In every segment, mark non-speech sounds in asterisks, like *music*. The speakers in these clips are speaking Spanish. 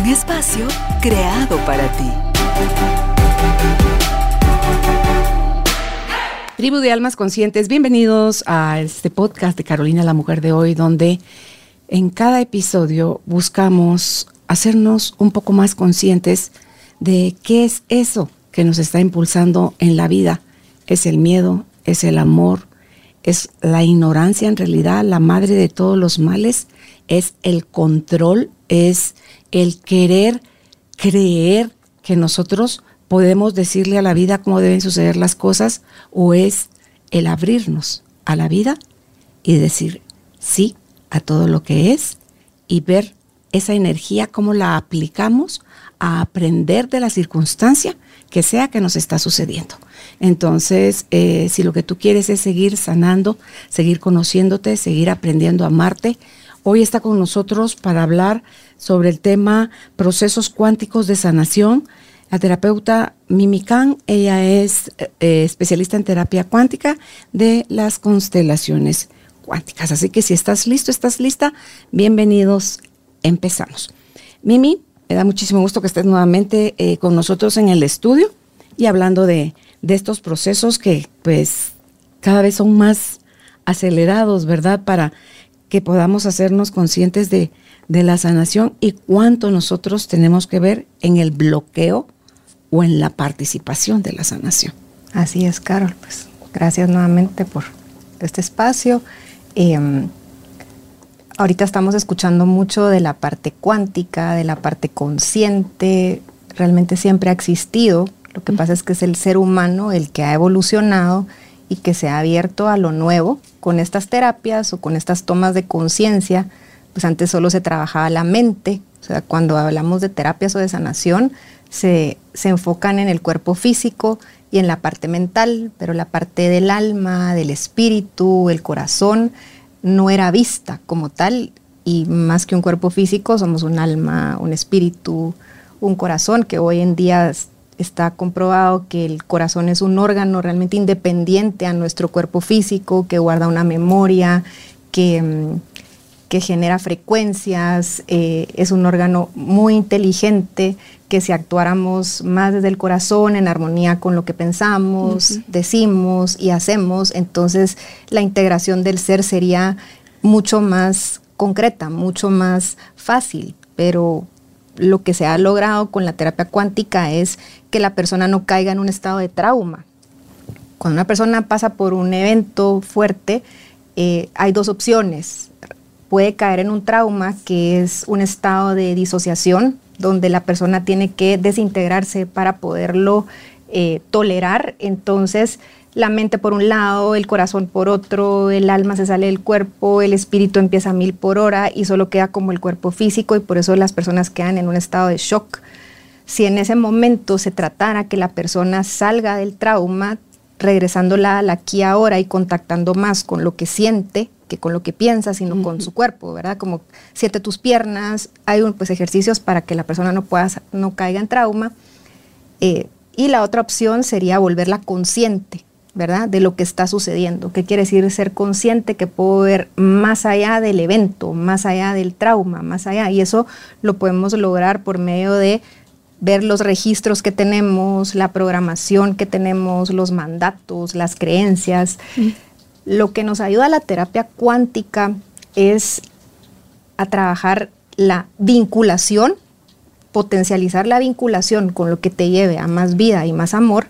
Un espacio creado para ti. Tribu de Almas Conscientes, bienvenidos a este podcast de Carolina, la mujer de hoy, donde en cada episodio buscamos hacernos un poco más conscientes de qué es eso que nos está impulsando en la vida. Es el miedo, es el amor, es la ignorancia en realidad, la madre de todos los males, es el control, es el querer creer que nosotros podemos decirle a la vida cómo deben suceder las cosas o es el abrirnos a la vida y decir sí a todo lo que es y ver esa energía, cómo la aplicamos a aprender de la circunstancia que sea que nos está sucediendo. Entonces, eh, si lo que tú quieres es seguir sanando, seguir conociéndote, seguir aprendiendo a amarte, hoy está con nosotros para hablar sobre el tema procesos cuánticos de sanación. La terapeuta Mimi Khan, ella es eh, especialista en terapia cuántica de las constelaciones cuánticas. Así que si estás listo, estás lista, bienvenidos, empezamos. Mimi, me da muchísimo gusto que estés nuevamente eh, con nosotros en el estudio y hablando de, estos procesos que pues cada vez son más acelerados, ¿verdad? Para que podamos hacernos conscientes de, de la sanación y cuánto nosotros tenemos que ver en el bloqueo o en la participación de la sanación. Así es, Carol. Pues gracias nuevamente por este espacio. Em, ahorita estamos escuchando mucho de la parte cuántica, de la parte consciente, realmente siempre ha existido. Lo que pasa es que es el ser humano el que ha evolucionado y que se ha abierto a lo nuevo con estas terapias o con estas tomas de conciencia. Pues antes solo se trabajaba la mente, o sea, cuando hablamos de terapias o de sanación, se, se enfocan en el cuerpo físico y en la parte mental, pero la parte del alma, del espíritu, el corazón, no era vista como tal y más que un cuerpo físico somos un alma, un espíritu, un corazón que hoy en día está comprobado que el corazón es un órgano realmente independiente a nuestro cuerpo físico, que guarda una memoria, que, mm, que genera frecuencias, eh, es un órgano muy inteligente, que si actuáramos más desde el corazón, en armonía con lo que pensamos, decimos y hacemos, entonces la integración del ser sería mucho más concreta, mucho más fácil, pero lo que se ha logrado con la terapia cuántica es que la persona no caiga en un estado de trauma. Cuando una persona pasa por un evento fuerte, eh, hay dos opciones. Puede caer en un trauma que es un estado de disociación, donde la persona tiene que desintegrarse para poderlo eh, tolerar. Entonces, la mente por un lado, el corazón por otro, el alma se sale del cuerpo, el espíritu empieza a mil por hora y solo queda como el cuerpo físico y por eso las personas quedan en un estado de shock. Si en ese momento se tratara que la persona salga del trauma, regresándola al aquí ahora y contactando más con lo que siente, que con lo que piensa, sino con su cuerpo, ¿verdad? Como siente tus piernas, hay un, pues, ejercicios para que la persona no, pueda, no caiga en trauma. Eh, y la otra opción sería volverla consciente, ¿verdad? De lo que está sucediendo. ¿Qué quiere decir ser consciente? Que puedo ver más allá del evento, más allá del trauma, más allá. Y eso lo podemos lograr por medio de ver los registros que tenemos, la programación que tenemos, los mandatos, las creencias. Lo que nos ayuda a la terapia cuántica es a trabajar la vinculación, potencializar la vinculación con lo que te lleve a más vida y más amor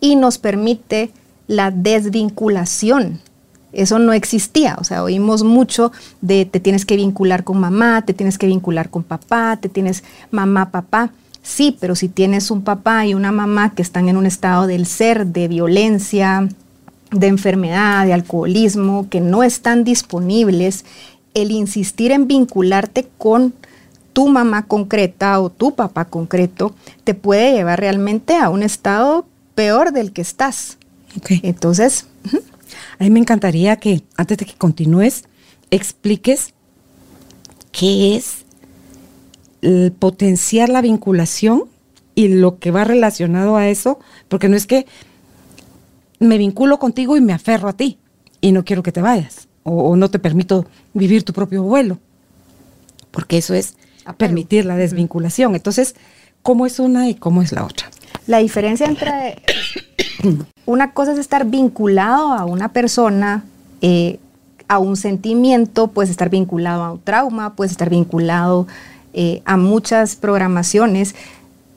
y nos permite la desvinculación. Eso no existía, o sea, oímos mucho de te tienes que vincular con mamá, te tienes que vincular con papá, te tienes mamá, papá. Sí, pero si tienes un papá y una mamá que están en un estado del ser, de violencia, de enfermedad, de alcoholismo, que no están disponibles, el insistir en vincularte con tu mamá concreta o tu papá concreto te puede llevar realmente a un estado peor del que estás. Entonces, a mí me encantaría que antes de que continúes, expliques qué es el potenciar la vinculación y lo que va relacionado a eso, porque no es que me vinculo contigo y me aferro a ti y no quiero que te vayas o, no te permito vivir tu propio vuelo, porque eso es permitir la desvinculación. Entonces, ¿cómo es una y cómo es la otra? La diferencia entre *laughs* una cosa es estar vinculado a una persona, eh, a un sentimiento, puedes estar vinculado a un trauma, puedes estar vinculado eh, a muchas programaciones,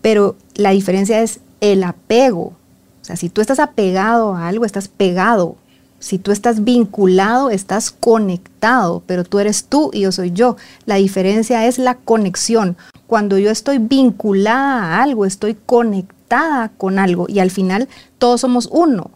pero la diferencia es el apego. O sea, si tú estás apegado a algo, estás pegado. Si tú estás vinculado, estás conectado, pero tú eres tú y yo soy yo. La diferencia es la conexión. Cuando yo estoy vinculada a algo, estoy conectada con algo y al final todos somos uno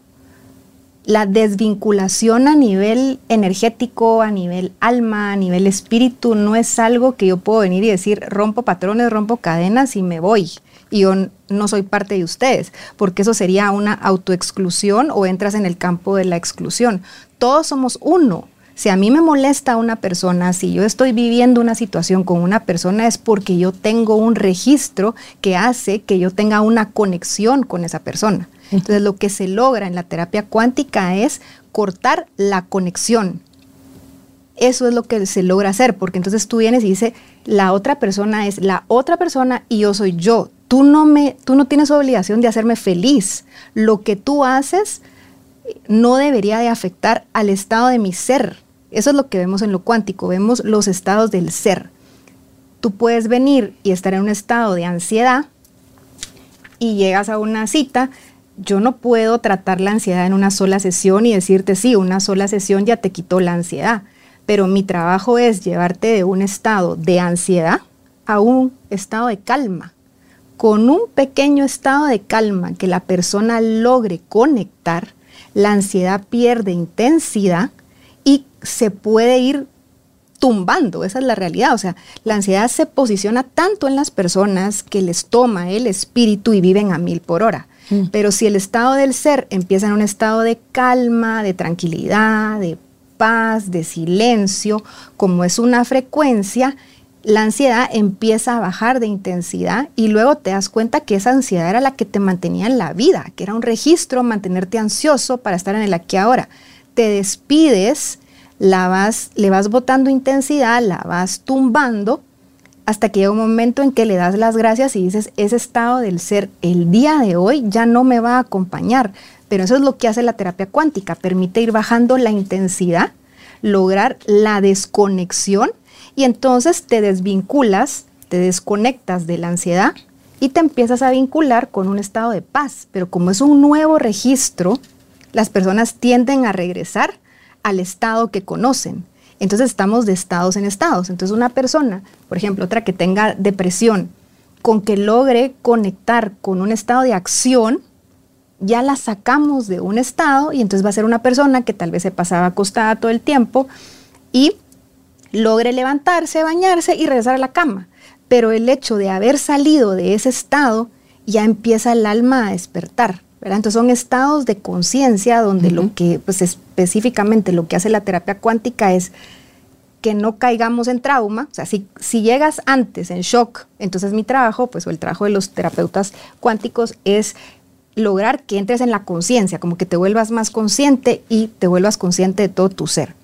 la desvinculación a nivel energético, a nivel alma, a nivel espíritu, no es algo que yo puedo venir y decir, rompo patrones, rompo cadenas y me voy. Y yo no soy parte de ustedes, porque eso sería una autoexclusión o entras en el campo de la exclusión. Todos somos uno. Si a mí me molesta una persona, si yo estoy viviendo una situación con una persona, es porque yo tengo un registro que hace que yo tenga una conexión con esa persona. Entonces lo que se logra en la terapia cuántica es cortar la conexión. Eso es lo que se logra hacer, porque entonces tú vienes y dices, la otra persona es la otra persona y yo soy yo. Tú no, me, tú no tienes obligación de hacerme feliz. Lo que tú haces no debería de afectar al estado de mi ser. Eso es lo que vemos en lo cuántico, vemos los estados del ser. Tú puedes venir y estar en un estado de ansiedad y llegas a una cita yo no puedo tratar la ansiedad en una sola sesión y decirte, sí, una sola sesión ya te quitó la ansiedad, pero mi trabajo es llevarte de un estado de ansiedad a un estado de calma. Con un pequeño estado de calma que la persona logre conectar, la ansiedad pierde intensidad se puede ir tumbando, esa es la realidad. O sea, la ansiedad se posiciona tanto en las personas que les toma el espíritu y viven a mil por hora. Mm. Pero si el estado del ser empieza en un estado de calma, de tranquilidad, de paz, de silencio, como es una frecuencia, la ansiedad empieza a bajar de intensidad y luego te das cuenta que esa ansiedad era la que te mantenía en la vida, que era un registro mantenerte ansioso para estar en el aquí ahora. Te despides, la vas, le vas botando intensidad, la vas tumbando hasta que llega un momento en que le das las gracias y dices, ese estado del ser el día de hoy ya no me va a acompañar. Pero eso es lo que hace la terapia cuántica, permite ir bajando la intensidad, lograr la desconexión y entonces te desvinculas, te desconectas de la ansiedad y te empiezas a vincular con un estado de paz. Pero como es un nuevo registro, las personas tienden a regresar al estado que conocen. Entonces estamos de estados en estados. Entonces una persona, por ejemplo, otra que tenga depresión, con que logre conectar con un estado de acción, ya la sacamos de un estado y entonces va a ser una persona que tal vez se pasaba acostada todo el tiempo y logre levantarse, bañarse y regresar a la cama. Pero el hecho de haber salido de ese estado ya empieza el alma a despertar. Entonces son estados de conciencia donde lo que, pues específicamente lo que hace la terapia cuántica es que no caigamos en trauma. O sea, si, si llegas antes en shock, entonces mi trabajo, pues o el trabajo de los terapeutas cuánticos es lograr que entres en la conciencia, como que te vuelvas más consciente y te vuelvas consciente de todo tu ser.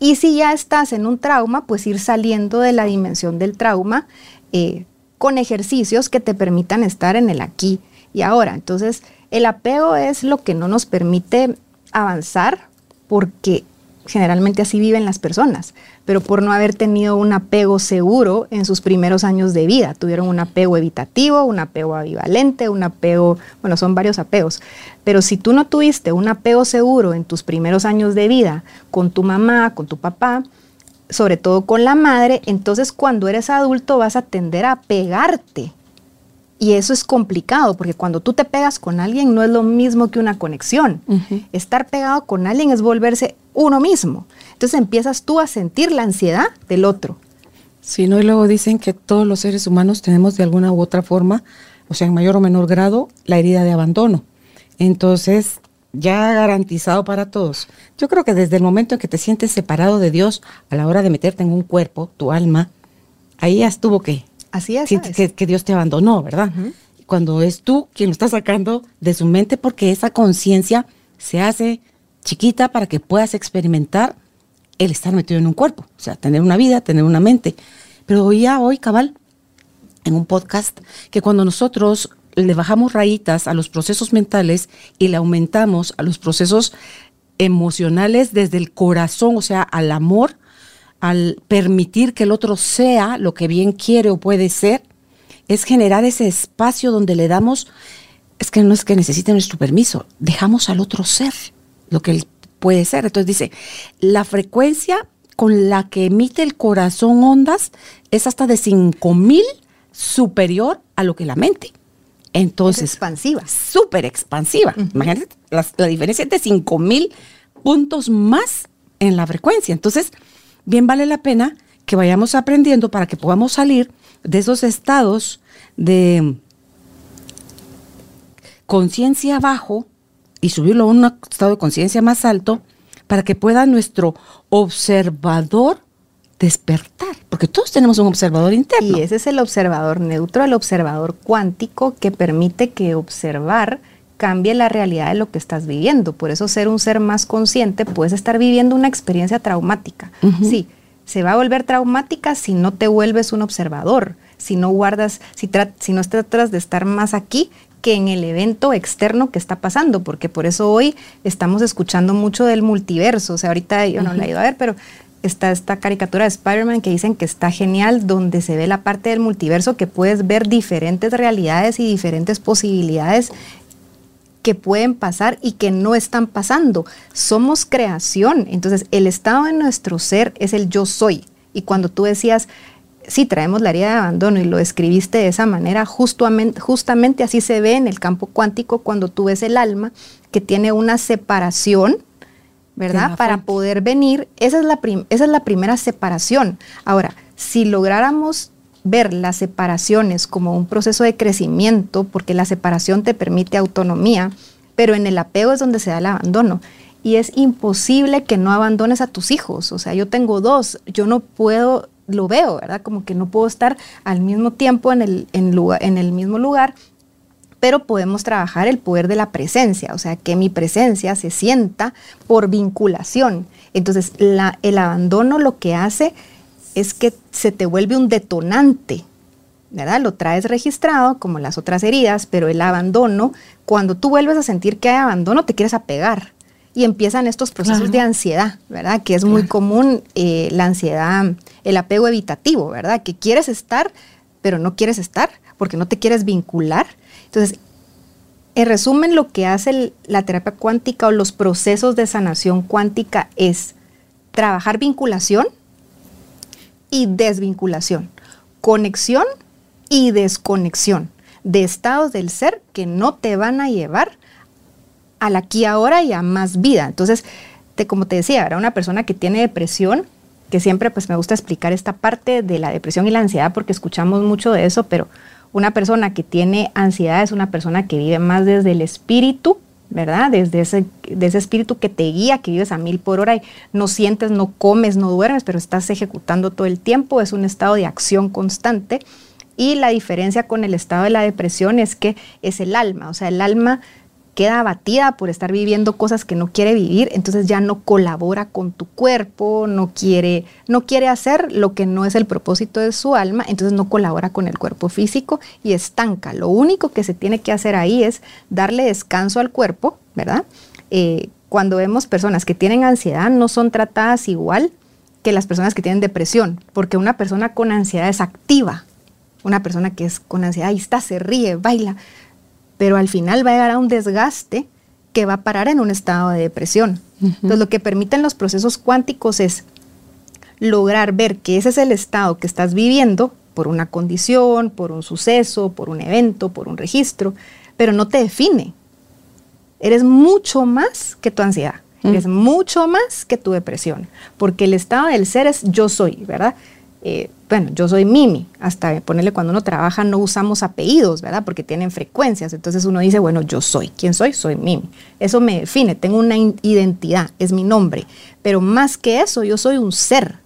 Y si ya estás en un trauma, pues ir saliendo de la dimensión del trauma eh, con ejercicios que te permitan estar en el aquí y ahora. Entonces, el apego es lo que no nos permite avanzar porque generalmente así viven las personas, pero por no haber tenido un apego seguro en sus primeros años de vida. Tuvieron un apego evitativo, un apego avivalente, un apego, bueno, son varios apegos, pero si tú no tuviste un apego seguro en tus primeros años de vida con tu mamá, con tu papá, sobre todo con la madre, entonces cuando eres adulto vas a tender a pegarte y eso es complicado porque cuando tú te pegas con alguien no es lo mismo que una conexión. Estar pegado con alguien es volverse uno mismo. Entonces empiezas tú a sentir la ansiedad del otro. Sí, ¿no? Y luego dicen que todos los seres humanos tenemos de alguna u otra forma, o sea, en mayor o menor grado, la herida de abandono. Entonces, ya garantizado para todos. Yo creo que desde el momento en que te sientes separado de Dios a la hora de meterte en un cuerpo, tu alma, ahí ya estuvo que, Así es. que, que Dios te abandonó, ¿verdad? Cuando es tú quien lo está sacando de su mente porque esa conciencia se hace chiquita para que puedas experimentar el estar metido en un cuerpo, o sea, tener una vida, tener una mente. Pero oía hoy, cabal, en un podcast, que cuando nosotros le bajamos rayitas a los procesos mentales y le aumentamos a los procesos emocionales desde el corazón, o sea, al amor, al permitir que el otro sea lo que bien quiere o puede ser, es generar ese espacio donde le damos, es que no es que necesite nuestro permiso, dejamos al otro ser lo que él puede ser. Entonces dice, la frecuencia con la que emite el corazón ondas es hasta de 5000 superior a lo que la mente. Entonces, Es expansiva. Súper expansiva. Imagínate, la, la diferencia es de 5000 puntos más en la frecuencia. Entonces, bien vale la pena que vayamos aprendiendo para que podamos salir de esos estados de conciencia bajo y subirlo a un estado de conciencia más alto para que pueda nuestro observador despertar, porque todos tenemos un observador interno. Y ese es el observador neutro, el observador cuántico que permite que observar cambie la realidad de lo que estás viviendo. Por eso ser un ser más consciente, puedes estar viviendo una experiencia traumática. Sí, se va a volver traumática si no te vuelves un observador, si no guardas, si, si no tratas de estar más aquí que en el evento externo que está pasando, porque por eso hoy estamos escuchando mucho del multiverso. O sea, ahorita yo no la he ido a ver, pero está esta caricatura de Spider-Man que dicen que está genial, donde se ve la parte del multiverso que puedes ver diferentes realidades y diferentes posibilidades que pueden pasar y que no están pasando. Somos creación. Entonces, el estado de nuestro ser es el yo soy. Y cuando tú decías, sí, traemos la herida de abandono y lo escribiste de esa manera, justamente, justamente así se ve en el campo cuántico cuando tú ves el alma que tiene una separación, ¿verdad? Para fuente. poder venir. Esa es, la esa es la primera separación. Ahora, si lográramos ver las separaciones como un proceso de crecimiento, porque la separación te permite autonomía, pero en el apego es donde se da el abandono. Y es imposible que no abandones a tus hijos. O sea, yo tengo dos, yo no puedo, lo veo, ¿verdad? Como que no puedo estar al mismo tiempo en el, en lugar, en el mismo lugar pero podemos trabajar el poder de la presencia, o sea, que mi presencia se sienta por vinculación. Entonces, el abandono lo que hace es que se te vuelve un detonante, ¿verdad? Lo traes registrado como las otras heridas, pero el abandono, cuando tú vuelves a sentir que hay abandono, te quieres apegar. Y empiezan estos procesos Claro. de ansiedad, ¿verdad? Que es muy común eh, la ansiedad, el apego evitativo, ¿verdad? Que quieres estar, pero no quieres estar porque no te quieres vincular. Entonces, en resumen, lo que hace el- la terapia cuántica o los procesos de sanación cuántica es trabajar vinculación y desvinculación, conexión y desconexión de estados del ser que no te van a llevar al aquí ahora y a más vida. Entonces, como te decía, una persona que tiene depresión, que siempre pues me gusta explicar esta parte de la depresión y la ansiedad porque escuchamos mucho de eso, pero una persona que tiene ansiedad es una persona que vive más desde el espíritu, ¿verdad? Desde ese, de ese espíritu que te guía, que vives a mil por hora y no sientes, no comes, no duermes, pero estás ejecutando todo el tiempo, es un estado de acción constante. Y la diferencia con el estado de la depresión es que es el alma, o sea, el alma queda abatida por estar viviendo cosas que no quiere vivir, entonces ya no colabora con tu cuerpo, no quiere, no quiere hacer lo que no es el propósito de su alma, entonces no colabora con el cuerpo físico y estanca. Lo único que se tiene que hacer ahí es darle descanso al cuerpo, ¿verdad? Eh, cuando vemos personas que tienen ansiedad, no son tratadas igual que las personas que tienen depresión, porque una persona con ansiedad es activa, una persona que es con ansiedad, ahí está, se ríe, baila, pero al final va a llegar a un desgaste que va a parar en un estado de depresión. Entonces, lo que permiten los procesos cuánticos es lograr ver que ese es el estado que estás viviendo por una condición, por un suceso, por un evento, por un registro, pero no te define. Eres mucho más que tu ansiedad, Mm. eres mucho más que tu depresión, porque el estado del ser es yo soy, ¿verdad? eh, bueno, yo soy Mimi, hasta ponerle cuando uno trabaja no usamos apellidos, ¿verdad? Porque tienen frecuencias, entonces uno dice, bueno, yo soy, ¿quién soy? Soy Mimi. Eso me define, tengo una identidad, es mi nombre, pero más que eso, yo soy un ser,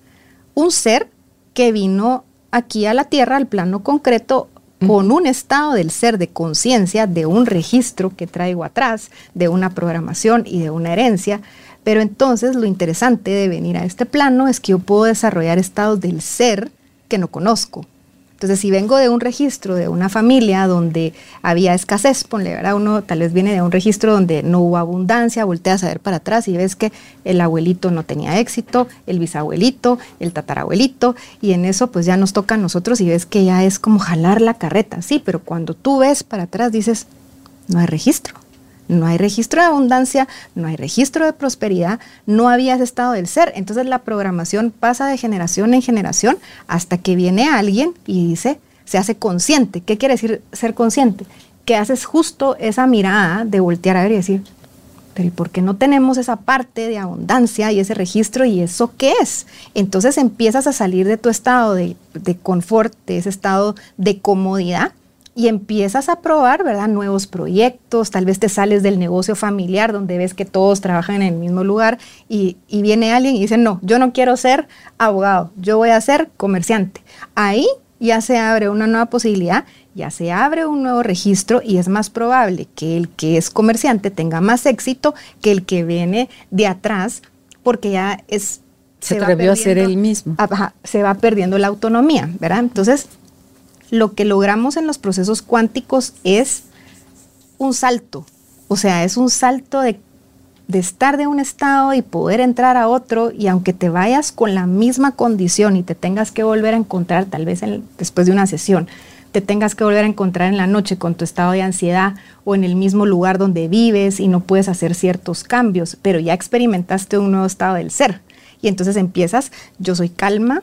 un ser que vino aquí a la Tierra, al plano concreto, con un estado del ser de conciencia, de un registro que traigo atrás, de una programación y de una herencia. Pero entonces lo interesante de venir a este plano es que yo puedo desarrollar estados del ser que no conozco. Entonces, si vengo de un registro de una familia donde había escasez, ponle, ¿verdad? Uno tal vez viene de un registro donde no hubo abundancia, volteas a ver para atrás y ves que el abuelito no tenía éxito, el bisabuelito, el tatarabuelito, y en eso pues ya nos toca a nosotros y ves que ya es como jalar la carreta, sí, pero cuando tú ves para atrás dices, no hay registro. No hay registro de abundancia, no hay registro de prosperidad, no había ese estado del ser. Entonces la programación pasa de generación en generación hasta que viene alguien y dice, se hace consciente. ¿Qué quiere decir ser consciente? Que haces justo esa mirada de voltear a ver y decir, pero ¿y por qué no tenemos esa parte de abundancia y ese registro y eso qué es? Entonces empiezas a salir de tu estado de, de confort, de ese estado de comodidad y empiezas a probar, ¿verdad? Nuevos proyectos, tal vez te sales del negocio familiar donde ves que todos trabajan en el mismo lugar y, viene alguien y dice, no, yo no quiero ser abogado, yo voy a ser comerciante. Ahí ya se abre una nueva posibilidad, ya se abre un nuevo registro y es más probable que el que es comerciante tenga más éxito que el que viene de atrás porque ya es... Se, atrevió a ser él mismo. se va perdiendo la autonomía, ¿verdad? Entonces, lo que logramos en los procesos cuánticos es un salto, o sea, es un salto de, estar de un estado y poder entrar a otro y aunque te vayas con la misma condición y te tengas que volver a encontrar tal vez después de una sesión, te tengas que volver a encontrar en la noche con tu estado de ansiedad o en el mismo lugar donde vives y no puedes hacer ciertos cambios, pero ya experimentaste un nuevo estado del ser. Y entonces empiezas, yo soy calma,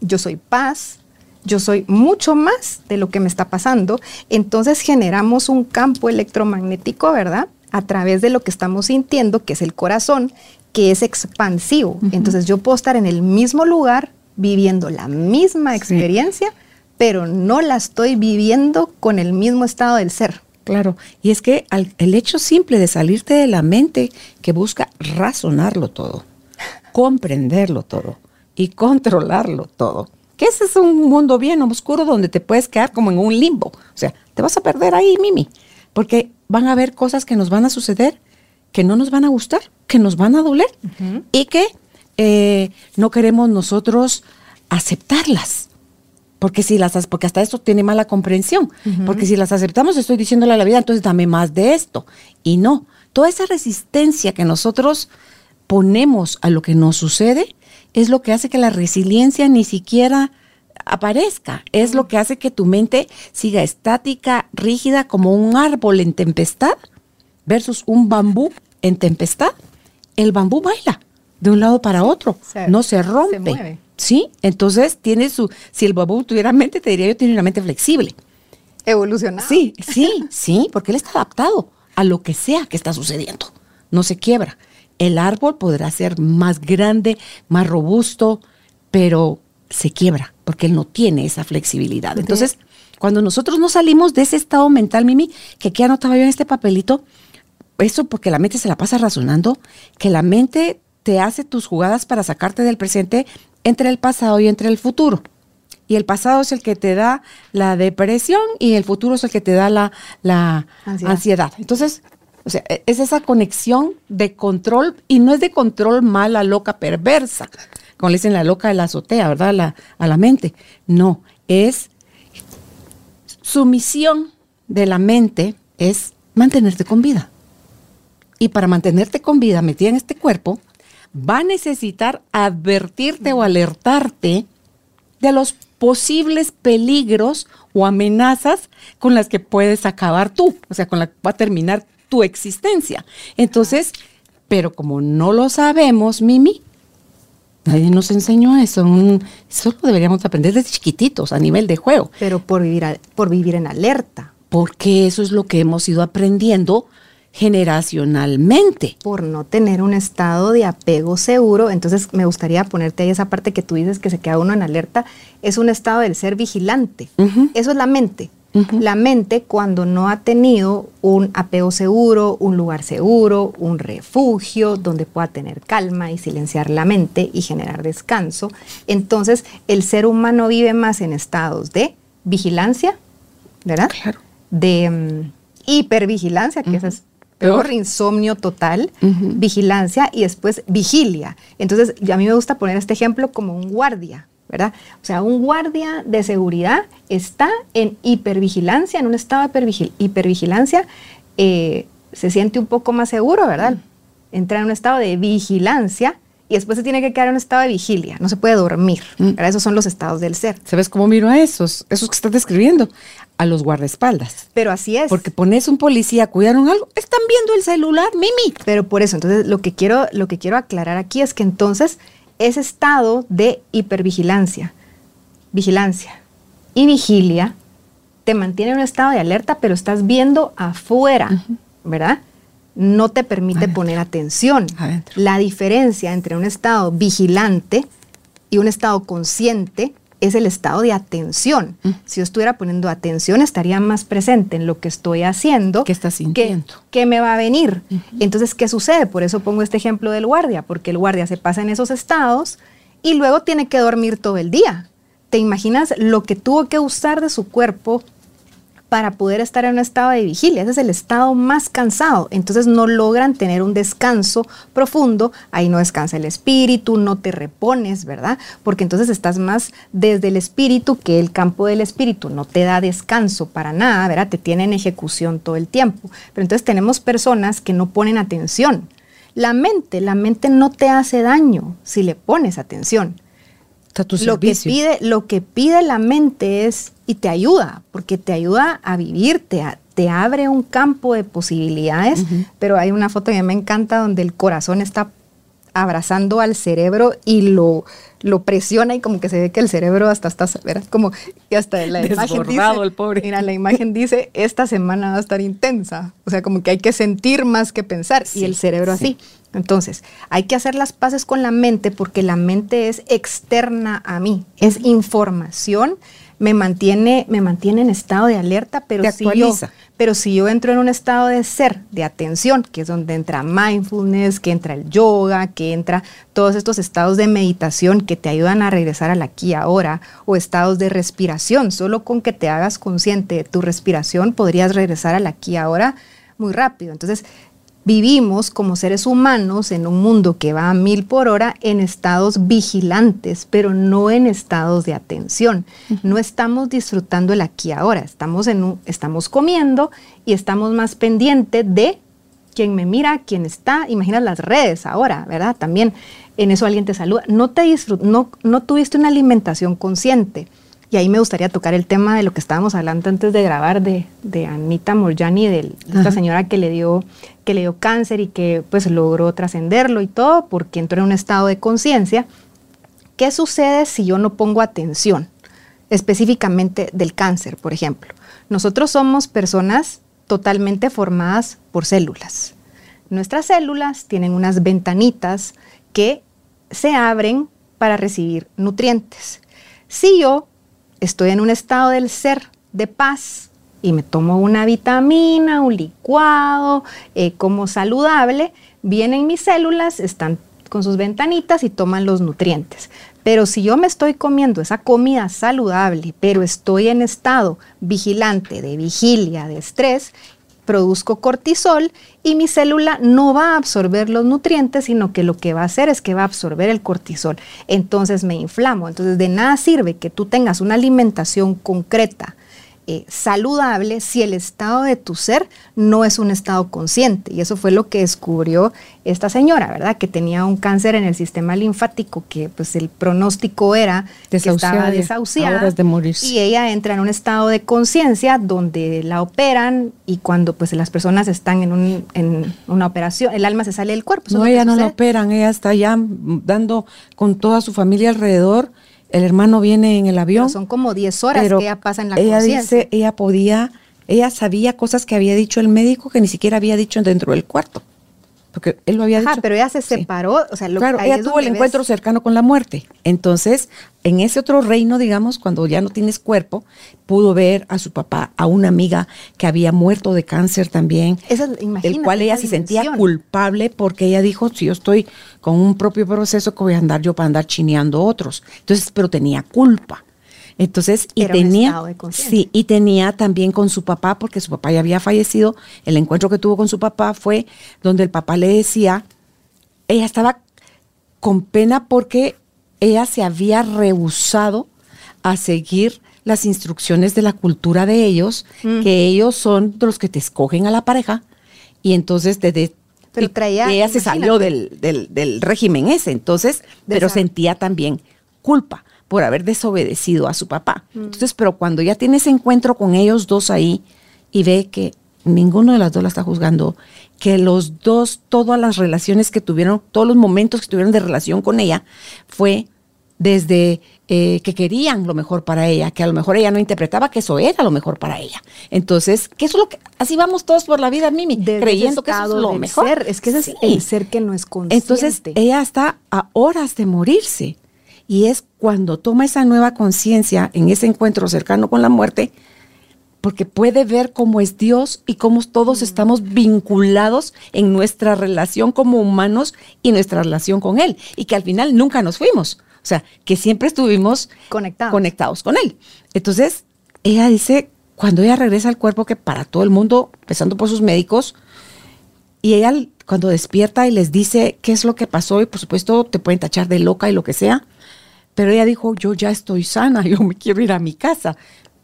yo soy paz, yo soy mucho más de lo que me está pasando. Entonces generamos un campo electromagnético, ¿verdad? A través de lo que estamos sintiendo, que es el corazón, que es expansivo. Entonces yo puedo estar en el mismo lugar, viviendo la misma experiencia, pero no la estoy viviendo con el mismo estado del ser. Claro, y es que el hecho simple de salirte de la mente que busca razonarlo todo, *laughs* comprenderlo todo y controlarlo todo, que ese es un mundo bien oscuro donde te puedes quedar como en un limbo. O sea, te vas a perder ahí, Mimi, porque van a haber cosas que nos van a suceder que no nos van a gustar, que nos van a doler y que eh, no queremos nosotros aceptarlas. Porque si las, porque hasta esto tiene mala comprensión. Porque si las aceptamos, estoy diciéndole a la vida, entonces dame más de esto. Y no, toda esa resistencia que nosotros ponemos a lo que nos sucede, es lo que hace que la resiliencia ni siquiera aparezca, es lo que hace que tu mente siga estática, rígida como un árbol en tempestad versus un bambú en tempestad. El bambú baila de un lado para otro, no se rompe. sí, entonces tiene su, si el bambú tuviera mente, te diría yo tiene una mente flexible. Evolucionada. Sí, sí, sí, porque él está adaptado a lo que sea que está sucediendo. No se quiebra el árbol podrá ser más grande, más robusto, pero se quiebra porque él no tiene esa flexibilidad. Entonces, cuando nosotros no salimos de ese estado mental, Mimi, que aquí anotaba yo en este papelito, eso porque la mente se la pasa razonando, que la mente te hace tus jugadas para sacarte del presente entre el pasado y entre el futuro. Y el pasado es el que te da la depresión y el futuro es el que te da la, ansiedad. ansiedad. Entonces, o sea, e, es esa conexión de control y no es de control mala, loca, perversa, como le dicen la loca de la azotea, ¿verdad? La, a la mente. No, es su misión de la mente es mantenerte con vida. Y para mantenerte con vida metida en este cuerpo, va a necesitar advertirte o alertarte de los posibles peligros o amenazas con las que puedes acabar tú, o sea, con la que va a terminar tu existencia. Entonces, pero como no lo sabemos, Mimi, nadie nos enseñó eso. eso lo deberíamos aprender desde chiquititos, a nivel de juego. Pero por vivir, por vivir en alerta. Porque eso es lo que hemos ido aprendiendo generacionalmente. Por no tener un estado de apego seguro, entonces me gustaría ponerte ahí esa parte que tú dices que se queda uno en alerta, es un estado del ser vigilante. Eso es la mente. La mente cuando no ha tenido un apego seguro, un lugar seguro, un refugio donde pueda tener calma y silenciar la mente y generar descanso, entonces el ser humano vive más en estados de vigilancia, ¿verdad? Claro. De mm, hipervigilancia, que es peor, insomnio total, vigilancia y después vigilia. Entonces, a mí me gusta poner este ejemplo como un guardia, ¿verdad? O sea, un guardia de seguridad está en hipervigilancia, en un estado de hipervigilancia, eh, se siente un poco más seguro, ¿verdad? Entra en un estado de vigilancia y después se tiene que quedar en un estado de vigilia, no se puede dormir. Mm. Esos son los estados del ser. ¿Sabes cómo miro a esos? Esos que estás describiendo, a los guardaespaldas. Pero así es. Porque pones un policía, cuidaron algo, están viendo el celular, Mimi. Pero por eso, entonces lo que quiero, lo que quiero aclarar aquí es que entonces ese estado de hipervigilancia, vigilancia y vigilia te mantiene en un estado de alerta, pero estás viendo afuera, ¿verdad? No te permite poner atención. La diferencia entre un estado vigilante y un estado consciente es el estado de atención. Si yo estuviera poniendo atención, estaría más presente en lo que estoy haciendo. ¿Qué estás sintiendo? ¿Qué, me va a venir? Entonces, ¿qué sucede? Por eso pongo este ejemplo del guardia, porque el guardia se pasa en esos estados y luego tiene que dormir todo el día. ¿Te imaginas lo que tuvo que usar de su cuerpo para poder estar en un estado de vigilia. Ese es el estado más cansado. Entonces no logran tener un descanso profundo. Ahí no descansa el espíritu, no te repones, ¿verdad? Porque entonces estás más desde el espíritu que el campo del espíritu. No te da descanso para nada, ¿verdad? Te tiene en ejecución todo el tiempo. Pero entonces tenemos personas que no ponen atención. La mente, la mente no te hace daño si le pones atención lo que pide, lo que pide la mente es y te ayuda, porque te ayuda a vivir, te, te abre un campo de posibilidades. Pero hay una foto que me encanta donde el corazón está abrazando al cerebro y lo, lo presiona y como que se ve que el cerebro hasta está. Como y hasta la imagen dice, el pobre. Mira, la imagen dice, esta semana va a estar intensa. O sea, como que hay que sentir más que pensar y el cerebro así. Entonces, hay que hacer las paces con la mente porque la mente es externa a mí, es información, me mantiene, me mantiene en estado de alerta, pero si, yo, pero si yo entro en un estado de ser, de atención, que es donde entra mindfulness, que entra el yoga, que entra todos estos estados de meditación que te ayudan a regresar al aquí y ahora, o estados de respiración, solo con que te hagas consciente de tu respiración podrías regresar al aquí y ahora muy rápido. Entonces, Vivimos como seres humanos en un mundo que va a mil por hora en estados vigilantes, pero no en estados de atención. No estamos disfrutando el aquí ahora, estamos, en estamos comiendo y estamos más pendientes de quién me mira, quién está. Imagina las redes ahora, ¿verdad? También en eso alguien te saluda. No, te no, no tuviste una alimentación consciente. Y ahí me gustaría tocar el tema de lo que estábamos hablando antes de grabar de, de Anita Morjani, de, esta señora que le dio que le dio cáncer y que pues logró trascenderlo y todo porque entró en un estado de conciencia. ¿Qué sucede si yo no pongo atención específicamente del cáncer, por ejemplo? Nosotros somos personas totalmente formadas por células. Nuestras células tienen unas ventanitas que se abren para recibir nutrientes. Si yo estoy en un estado del ser de paz y me tomo una vitamina, un licuado, eh, como saludable, vienen mis células, están con sus ventanitas y toman los nutrientes. Pero si yo me estoy comiendo esa comida saludable, pero estoy en estado vigilante, de vigilia, de estrés, produzco cortisol y mi célula no va a absorber los nutrientes, sino que lo que va a hacer es que va a absorber el cortisol. Entonces me inflamo. Entonces de nada sirve que tú tengas una alimentación concreta eh, saludable si el estado de tu ser no es un estado consciente. Y eso fue lo que descubrió esta señora, ¿verdad? Que tenía un cáncer en el sistema linfático, que pues el pronóstico era que estaba desahuciada. De. Y ella entra en un estado de conciencia donde la operan y cuando pues las personas están en, un, en una operación, el alma se sale del cuerpo. No, ella no la operan, ella está ya dando con toda su familia alrededor el hermano viene en el avión. son como 10 horas que ella pasa en la Ella dice, ella podía ella sabía cosas que había dicho el médico que ni siquiera había dicho dentro del cuarto. Porque él lo había dicho. pero ella se separó, o sea, lo, claro, ella tuvo el encuentro cercano con la muerte. Entonces, en ese otro reino, digamos, cuando ya no tienes cuerpo, pudo ver a su papá, a una amiga que había muerto de cáncer también, esa, del cual ella se sentía culpable porque ella dijo, si yo estoy con un propio proceso, que voy a andar yo para andar chineando otros? Entonces, pero tenía culpa. Entonces, y tenía, sí, y tenía también con su papá, porque su papá ya había fallecido, el encuentro que tuvo con su papá fue donde el papá le decía, ella estaba con pena porque ella se había rehusado a seguir las instrucciones de la cultura de ellos, mm. que ellos son los que te escogen a la pareja, y entonces desde pero traía, ella se salió del, del, régimen ese, entonces, pero sentía también culpa por haber desobedecido a su papá. Mm. Entonces, pero cuando ya tiene ese encuentro con ellos dos ahí y ve que ninguno de las dos la está juzgando, que los dos, todas las relaciones que tuvieron, todos los momentos que tuvieron de relación con ella, fue desde eh, que querían lo mejor para ella, que a lo mejor ella no interpretaba que eso era lo mejor para ella. Entonces, que eso es lo que, así vamos todos por la vida, Mimi, creyendo que eso es lo mejor. Ser, es que ese es el ser que no es consciente. Entonces, ella está a horas de morirse. Y es cuando toma esa nueva conciencia en ese encuentro cercano con la muerte, porque puede ver cómo es Dios y cómo todos estamos vinculados en nuestra relación como humanos y nuestra relación con Él. Y que al final nunca nos fuimos. O sea, que siempre estuvimos conectados, conectados con Él. Entonces, ella dice, cuando ella regresa al cuerpo, que para todo el mundo, empezando por sus médicos, y ella cuando despierta y les dice qué es lo que pasó, y por supuesto te pueden tachar de loca y lo que sea, pero ella dijo, yo ya estoy sana, *laughs* yo me quiero ir a mi casa.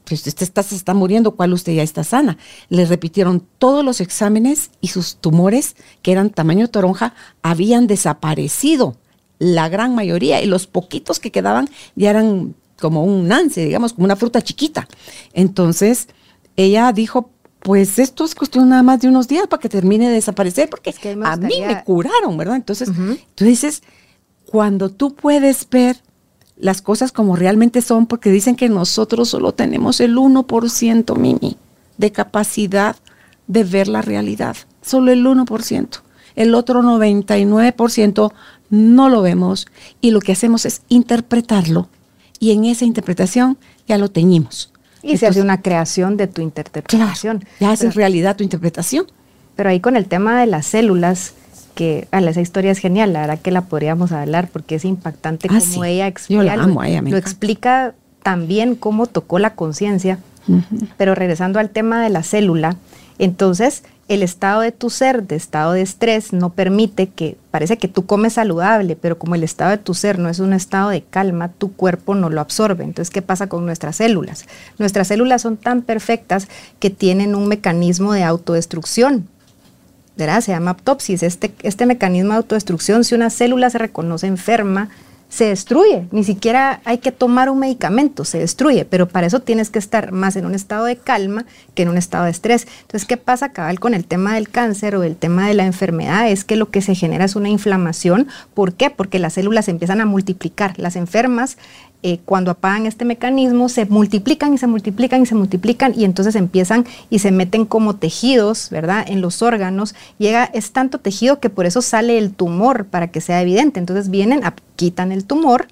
Pues usted está, se está muriendo, ¿cuál usted ya está sana? Le repitieron todos los exámenes y sus tumores, que eran tamaño toronja, habían desaparecido, la gran mayoría, y los poquitos que quedaban ya eran como un nance, digamos, como una fruta chiquita. Entonces, ella dijo, pues esto es cuestión nada más de unos días para que termine de desaparecer, porque a mí me curaron, ¿verdad? Entonces, tú dices, cuando tú puedes ver las cosas como realmente son, porque dicen que nosotros solo tenemos el 1%, Mimi, de capacidad de ver la realidad. Solo el 1%. El otro 99% no lo vemos y lo que hacemos es interpretarlo y en esa interpretación ya lo teñimos. Y se hace una creación de tu interpretación. ya haces realidad tu interpretación. Pero ahí con el tema de las células, que a esa historia es genial, la verdad que la podríamos hablar porque es impactante ah, como ella explica. lo explica también cómo tocó la conciencia. Pero regresando al tema de la célula, entonces el estado de tu ser, de estado de estrés, no permite que, parece que tú comes saludable, pero como el estado de tu ser no es un estado de calma, tu cuerpo no lo absorbe. Entonces, ¿qué pasa con nuestras células? Nuestras células son tan perfectas que tienen un mecanismo de autodestrucción se llama aptopsis. Este, este mecanismo de autodestrucción, si una célula se reconoce enferma, se destruye. Ni siquiera hay que tomar un medicamento, se destruye. Pero para eso tienes que estar más en un estado de calma que en un estado de estrés. Entonces, ¿qué pasa, cabal, con el tema del cáncer o el tema de la enfermedad? Es que lo que se genera es una inflamación. ¿Por qué? Porque las células empiezan a multiplicar. Las enfermas eh, cuando apagan este mecanismo, se multiplican y se multiplican y se multiplican y entonces empiezan y se meten como tejidos, ¿verdad? En los órganos. Llega, es tanto tejido que por eso sale el tumor para que sea evidente. Entonces vienen, quitan el tumor,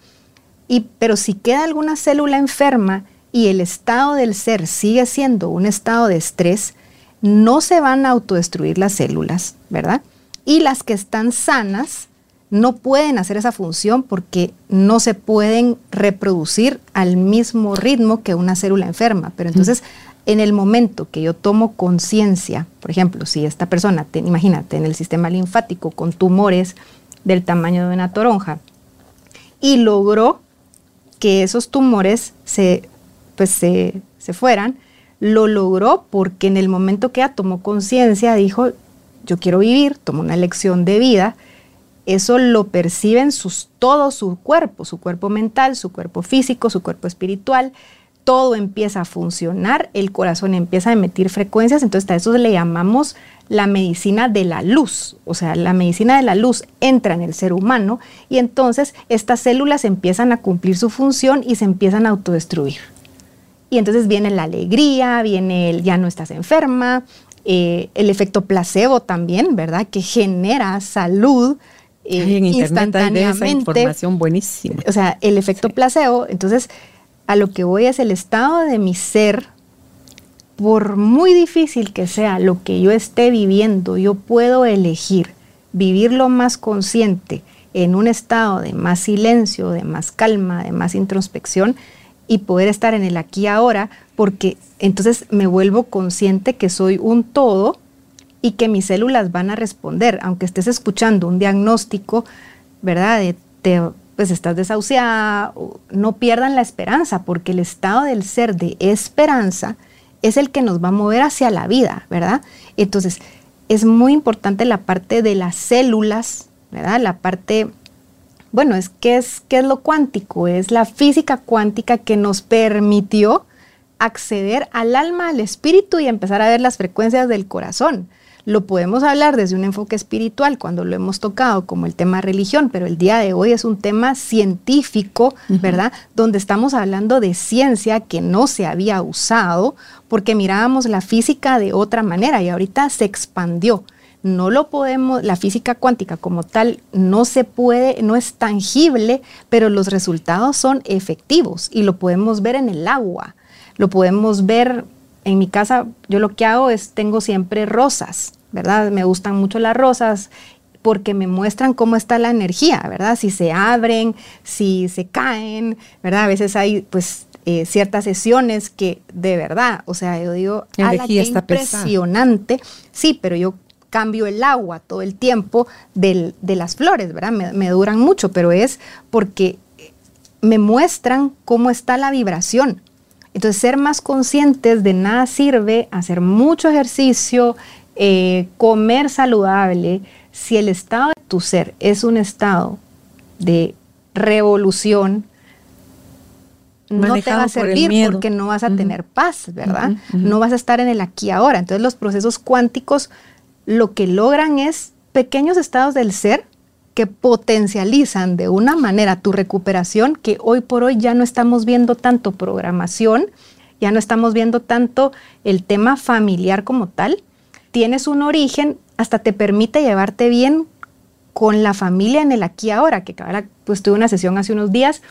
y, pero si queda alguna célula enferma y el estado del ser sigue siendo un estado de estrés, no se van a autodestruir las células, ¿verdad? Y las que están sanas, no pueden hacer esa función porque no se pueden reproducir al mismo ritmo que una célula enferma. Pero entonces, en el momento que yo tomo conciencia, por ejemplo, si esta persona, imagínate, en el sistema linfático con tumores del tamaño de una toronja, y logró que esos tumores se, pues, se, se fueran, lo logró porque en el momento que ella tomó conciencia dijo, yo quiero vivir, tomó una elección de vida, eso lo perciben sus, todo su cuerpo, su cuerpo mental, su cuerpo físico, su cuerpo espiritual, todo empieza a funcionar, el corazón empieza a emitir frecuencias, entonces a eso le llamamos la medicina de la luz, o sea, la medicina de la luz entra en el ser humano y entonces estas células empiezan a cumplir su función y se empiezan a autodestruir. Y entonces viene la alegría, viene el ya no estás enferma, eh, el efecto placebo también, ¿verdad? Que genera salud. Eh, en instantáneamente. información buenísima. O sea, el efecto placebo. Entonces, a lo que voy es el estado de mi ser, por muy difícil que sea lo que yo esté viviendo, yo puedo elegir vivirlo más consciente, en un estado de más silencio, de más calma, de más introspección y poder estar en el aquí y ahora, porque entonces me vuelvo consciente que soy un todo y que mis células van a responder, aunque estés escuchando un diagnóstico, ¿verdad? Te, pues estás desahuciada, no pierdan la esperanza, porque el estado del ser de esperanza es el que nos va a mover hacia la vida, ¿verdad? Entonces, es muy importante la parte de las células, ¿verdad? La parte, bueno, es que es, ¿qué es lo cuántico? Es la física cuántica que nos permitió acceder al alma, al espíritu y empezar a ver las frecuencias del corazón. Lo podemos hablar desde un enfoque espiritual cuando lo hemos tocado como el tema religión, pero el día de hoy es un tema científico, ¿verdad? Donde estamos hablando de ciencia que no se había usado porque mirábamos la física de otra manera y ahorita se expandió. No lo podemos, la física cuántica como tal no se puede, no es tangible, pero los resultados son efectivos y lo podemos ver en el agua, lo podemos ver en mi casa yo lo que hago es tengo siempre rosas, ¿verdad? Me gustan mucho las rosas porque me muestran cómo está la energía, ¿verdad? Si se abren, si se caen, ¿verdad? A veces hay pues eh, ciertas sesiones que de verdad, o sea, yo digo, la energía está impresionante. Sí, pero yo cambio el agua todo el tiempo de las flores, ¿verdad? me duran mucho, pero es porque me muestran cómo está la vibración. Entonces, ser más conscientes de nada sirve hacer mucho ejercicio, eh, comer saludable, si el estado de tu ser es un estado de revolución, no te va a servir porque no vas a tener paz, ¿verdad? No vas a estar en el aquí ahora. Entonces los procesos cuánticos lo que logran es pequeños estados del ser que potencializan de una manera tu recuperación que hoy por hoy ya no estamos viendo tanto programación, ya no estamos viendo tanto el tema familiar como tal. Tienes un origen, hasta te permite llevarte bien con la familia en el aquí ahora, que ahora pues tuve una sesión hace unos días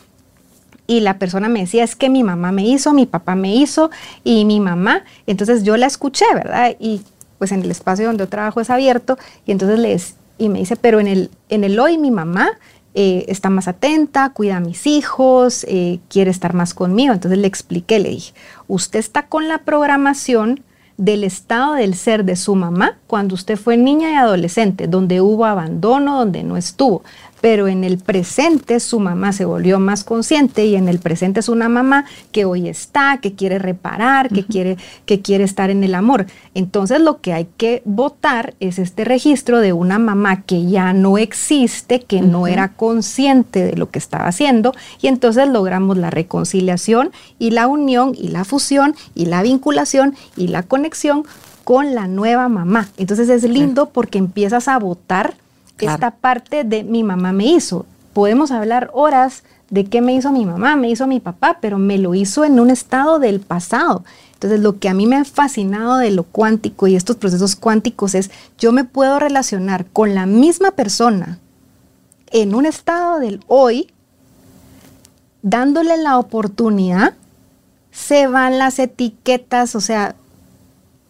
y la persona me decía, es que mi mamá me hizo, mi papá me hizo y mi mamá, entonces yo la escuché, ¿verdad? Y pues en el espacio donde yo trabajo es abierto y entonces les, y me dice, pero en el, en el hoy mi mamá eh, está más atenta, cuida a mis hijos, eh, quiere estar más conmigo. Entonces le expliqué, le dije, usted está con la programación del estado del ser de su mamá cuando usted fue niña y adolescente, donde hubo abandono, donde no estuvo pero en el presente su mamá se volvió más consciente y en el presente es una mamá que hoy está, que quiere reparar, que, quiere, que quiere estar en el amor. Entonces lo que hay que votar es este registro de una mamá que ya no existe, que no era consciente de lo que estaba haciendo y entonces logramos la reconciliación y la unión y la fusión y la vinculación y la conexión con la nueva mamá. Entonces es lindo porque empiezas a votar esta parte de mi mamá me hizo. Podemos hablar horas de qué me hizo mi mamá, me hizo mi papá, pero me lo hizo en un estado del pasado. Entonces, lo que a mí me ha fascinado de lo cuántico y estos procesos cuánticos es, yo me puedo relacionar con la misma persona en un estado del hoy, dándole la oportunidad, se van las etiquetas, o sea,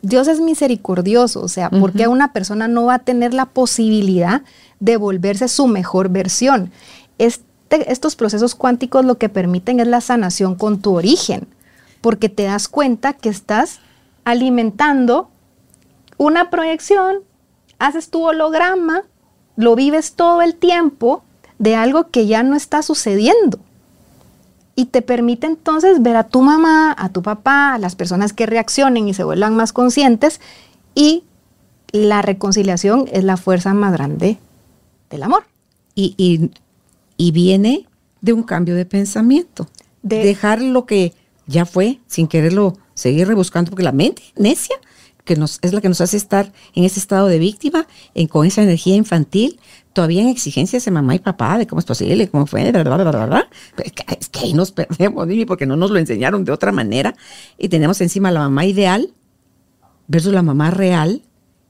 Dios es misericordioso, o sea, porque una persona no va a tener la posibilidad de volverse su mejor versión? Este, estos procesos cuánticos lo que permiten es la sanación con tu origen, porque te das cuenta que estás alimentando una proyección, haces tu holograma, lo vives todo el tiempo de algo que ya no está sucediendo y te permite entonces ver a tu mamá, a tu papá, a las personas que reaccionen y se vuelvan más conscientes y la reconciliación es la fuerza más grande del amor. Y, viene de un cambio de pensamiento. De dejar lo que ya fue sin quererlo seguir rebuscando porque la mente necia que nos, es la que nos hace estar en ese estado de víctima, en, con esa energía infantil, todavía en exigencias de mamá y papá, de cómo es posible, cómo fue, bla, bla, bla. Es, que, es que ahí nos perdemos, Mimi, porque no nos lo enseñaron de otra manera. Y tenemos encima la mamá ideal versus la mamá real.